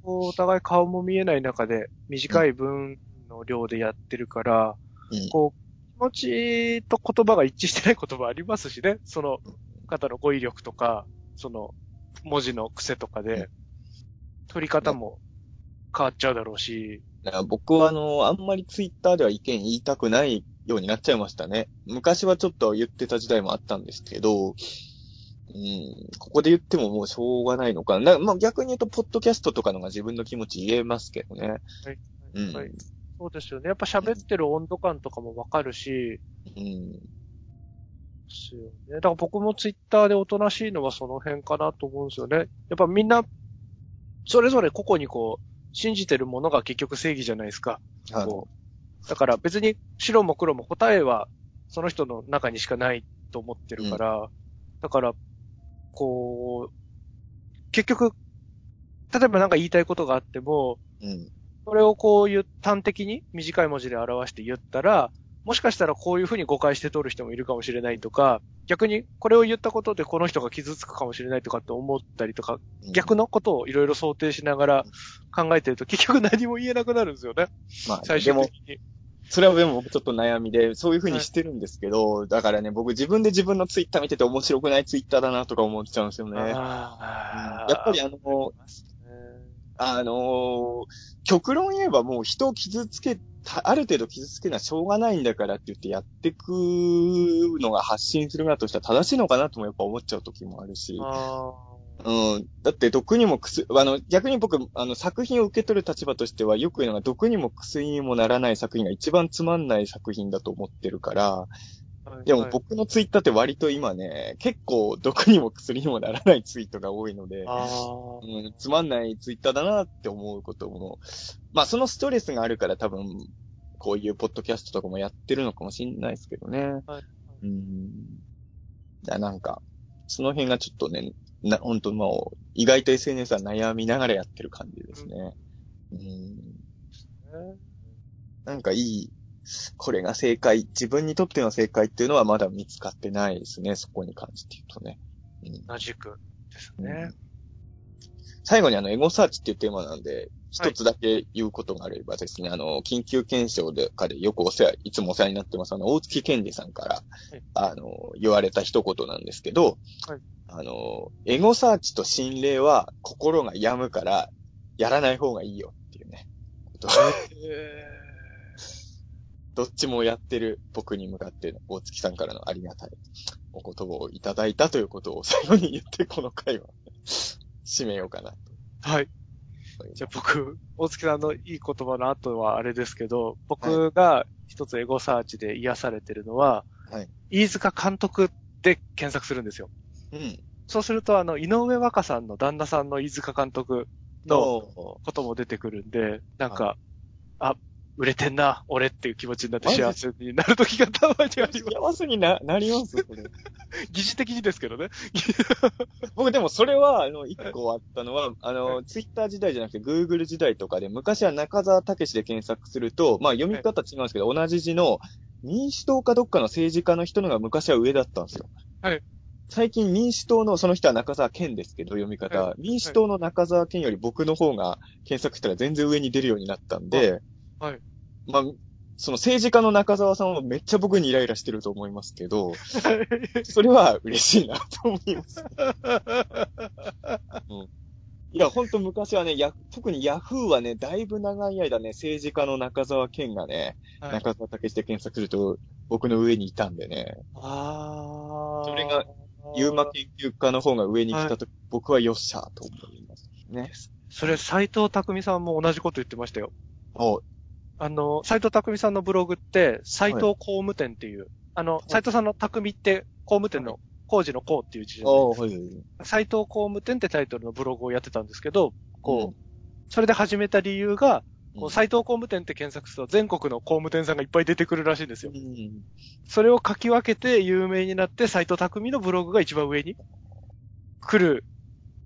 お互い顔も見えない中で短い文の量でやってるから、うんこう、気持ちと言葉が一致してない言葉ありますしね。その方の語彙力とか、その文字の癖とかうんで、取り方も変わっちゃうだろうし、僕はあの、あんまりツイッターでは意見言いたくないようになっちゃいましたね。昔はちょっと言ってた時代もあったんですけど、うん、ここで言ってももうしょうがないのかな。なまあ、逆に言うと、ポッドキャストとかのが自分の気持ち言えますけどね。うん。はいそうですよね。やっぱ喋ってる温度感とかもわかるし、うん。ですよね。だから僕もツイッターでおとなしいのはその辺かなと思うんですよね。やっぱみんな、それぞれ個々にこう、信じてるものが結局正義じゃないですか。はいだから別に白も黒も答えはその人の中にしかないと思ってるから、だから、こう、結局、例えばなんか言いたいことがあっても、うん。それをこういう端的に短い文字で表して言ったら、もしかしたらこういうふうに誤解して取る人もいるかもしれないとか、逆にこれを言ったことでこの人が傷つくかもしれないとかって思ったりとか、逆の、のことをいろいろ想定しながら考えてると結局何も言えなくなるんですよね。まあ、最終的、に。それはでも僕ちょっと悩みで、そういう風にしてるんですけど、だからね、僕自分で自分のツイッター見てて面白くないツイッターだなとか思っちゃうんですよね。やっぱりあの、あの極論言えばもう人を傷つけ、たある程度傷つけるのはしょうがないんだからって言ってやってくのが発信するなとしたら正しいのかなともやっぱ思っちゃう時もあるし。うん。だって毒にもくす、あの、逆に僕、あの、作品を受け取る立場としてはよく言うのが毒にも薬にもならない作品が一番つまんない作品だと思ってるから、でも、僕のツイッターって割と今ね、結構毒にも薬にもならないツイートが多いので、うん、つまんないツイッターだなって思うことも、まあそのストレスがあるから多分、こういうポッドキャストとかもやってるのかもしれないですけどね。はいうん。なんか、その辺がちょっとね、な、本当もう、意外と SNS は悩みながらやってる感じですね。うん。なんかいい、これが正解、自分にとっての正解っていうのはまだ見つかってないですね、そこに関して言うとね。うん。同じくですね。最後にあの、エゴサーチっていうテーマなんで、一つだけ言うことがあればですね、あの、緊急検証で、かでよくお世話、いつもお世話になってます、あの、大月健二さんから、い。あの、言われた一言なんですけど、はい。あの、エゴサーチと心霊は心が病むから、やらない方がいいよっていうね。ことをえどっちもやってる僕に向かって、大月さんからのありがたいお言葉をいただいたということを最後に言って、この回は締めようかなとーはい。じゃあ僕、大月さんのいい言葉の後はあれですけど、僕が一つエゴサーチで癒されてるのは、はい飯塚監督で検索するんですよ。うん。そうすると、あの、井上和香さんの旦那さんの飯塚監督のの、ことも出てくるんで、なんか、あ、売れてんな、俺っていう気持ちになって幸せになる時がたまにあります。幸せにな、なります？これ。疑似的にですけどね。僕でもそれは、あの、一個あったのは、あの、ツイッター時代じゃなくて、グーグル時代とかで、昔は中沢武史で検索すると、まあ読み方違うんですけど、同じ字の、民主党かどっかの政治家の人のが昔は上だったんですよ。はい。最近民主党の、その人は中沢健ですけど、読み方、は民主党の中沢健より僕の方が検索したら全然上に出るようになったんで、はい。まあ、その政治家の中沢さんはめっちゃ僕にイライラしてると思いますけど、それは嬉しいなと思います。いや、ほんと昔はね、や、特にヤフーはね、だいぶ長い間ね、政治家の中沢健がね、はい中沢武史で検索すると、僕の上にいたんでね、あーそれが、ユーマ研究家の方が上に来たとき、僕はよっしゃーと思いますね。それ、斎藤匠さんも同じこと言ってましたよ。おあの、斎藤匠さんのブログって、斎藤工務店っていう、あの、斎藤さんの匠って工務店の工事の工っていう字じゃないおはい。斎藤工務店ってタイトルのブログをやってたんですけど、こう、うん。それで始めた理由が、こう、斎藤工務店って検索すると全国の工務店さんがいっぱい出てくるらしいんですよ。う。ん。それを書き分けて有名になって、斎藤匠のブログが一番上に来る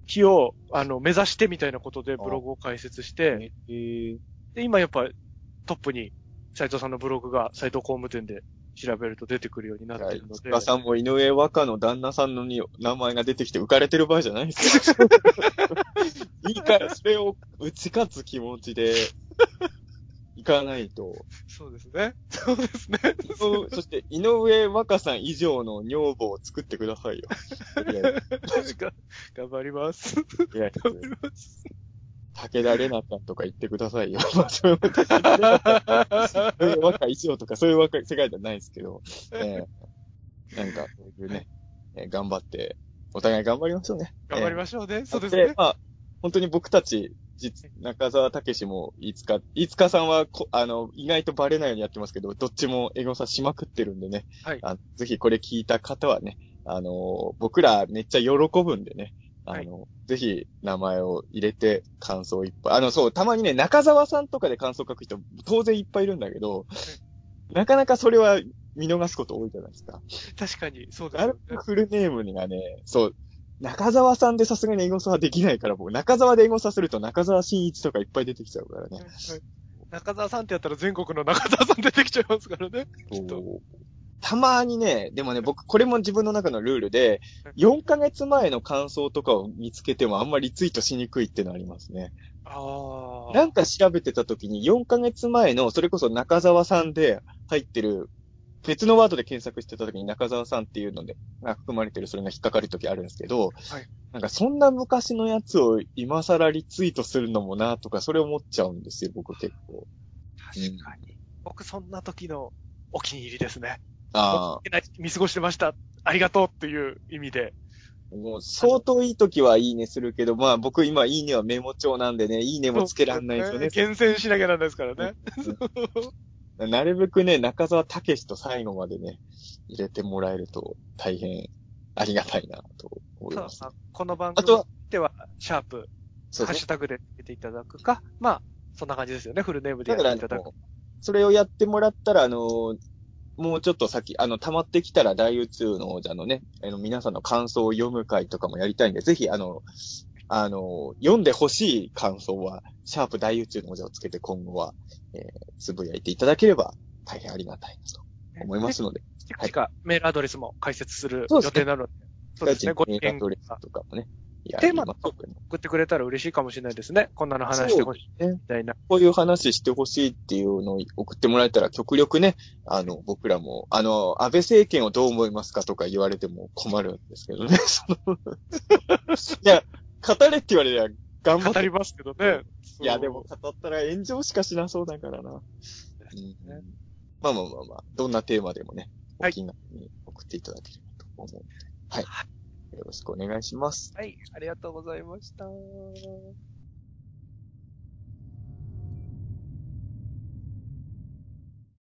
日を、あの、目指してみたいなことでブログを開設して、えー、で、今やっぱトップに斎藤さんのブログが斎藤工務店で調べると出てくるようになっているので。塚さんも井上和歌の旦那さんのに名前が出てきて浮かれてる場合じゃないですよ。いいから、それを打ち勝つ気持ちで、いかないと。そうですね。そうですね。そそして、井上和歌さん以上の女房を作ってくださいよ。いやいやが頑張ります。いや頑張ります。武田玲奈さんとか言ってくださいよ。まあ、そういう和歌以上とか、そういう和歌世界じゃないですけど、えーなんか、そういうね、えー頑張って、お互い頑張りましょうね。頑張りましょうね。そうですね。でまあ、本当に僕たち、実、中澤武史も、いつか、いつかさんはこ、あの、意外とバレないようにやってますけど、どっちもエゴサしまくってるんでね。はいあぜひこれ聞いた方はね、あの、僕らめっちゃ喜ぶんでね。あの、ぜひ名前を入れて感想いっぱい。あの、そう、たまにね、中澤さんとかで感想書く人、当然いっぱいいるんだけど、なかなかそれは見逃すこと多いじゃないですか。確かに、そうですあよね。るフルネームにがね、そう、中澤さんでさすがにエゴサはできないから、僕、中澤でエゴサすると中澤慎一とかいっぱい出てきちゃうからね。はい中澤さんってやったら全国の中澤さん出てきちゃいますからね。きっと。たまにね、でもね、僕、これも自分の中のルールで、4ヶ月前の感想とかを見つけてもあんまりリツイートしにくいっていうのありますね。ああ。なんか調べてた時に4ヶ月前の、それこそ中澤さんで入ってる、別のワードで検索してた時に中澤さんっていうので、が含まれてるそれが引っかかる時あるんですけど、はいなんかそんな昔のやつを今更リツイートするのもなとか、それ思っちゃうんですよ、僕結構。確かに。僕そんな時のお気に入りですね。あ見過ごしてました。ありがとうっていう意味で。あ、もう相当いい時はいいねするけど、まあ僕今いいねはメモ帳なんでね、いいねもつけらんないですよね。厳選しなきゃなんですからね。なるべくね、中澤武史と最後までね、入れてもらえると大変ありがたいなと思いそうます。この番組では、シャープ。ハッシュタグでつけていただくか、まあ、そんな感じですよね。フルネームでやっていただく。それをやってもらったら、あの、もうちょっと先、あの、溜まってきたら大宇宙の王者のね、あの、皆さんの感想を読む会とかもやりたいんで、ぜひ、あの、あの、読んでほしい感想は、シャープ大宇宙の王者をつけて今後は、えーつぶやいていただければ大変ありがたいなと思いますので、近々メールアドレスも解説する予定なので、そうですね。ご意見アドレスとかもね、やテーマ送ってくれたら嬉しいかもしれないですね。こんなの話してほしい。ねみたいな。こういう話してほしいっていうのを送ってもらえたら極力ね、あの、僕らも、あの、安倍政権をどう思いますかとか言われても困るんですけどね。そ のいや、語れって言われりゃ頑張って。語りますけどね。いや、でも語ったら炎上しかしなそうだからな。うんまあまあまあまあ、どんなテーマでもね、はいお気軽に送っていただければと思うので、はい。よろしくお願いします。はい、ありがとうございました。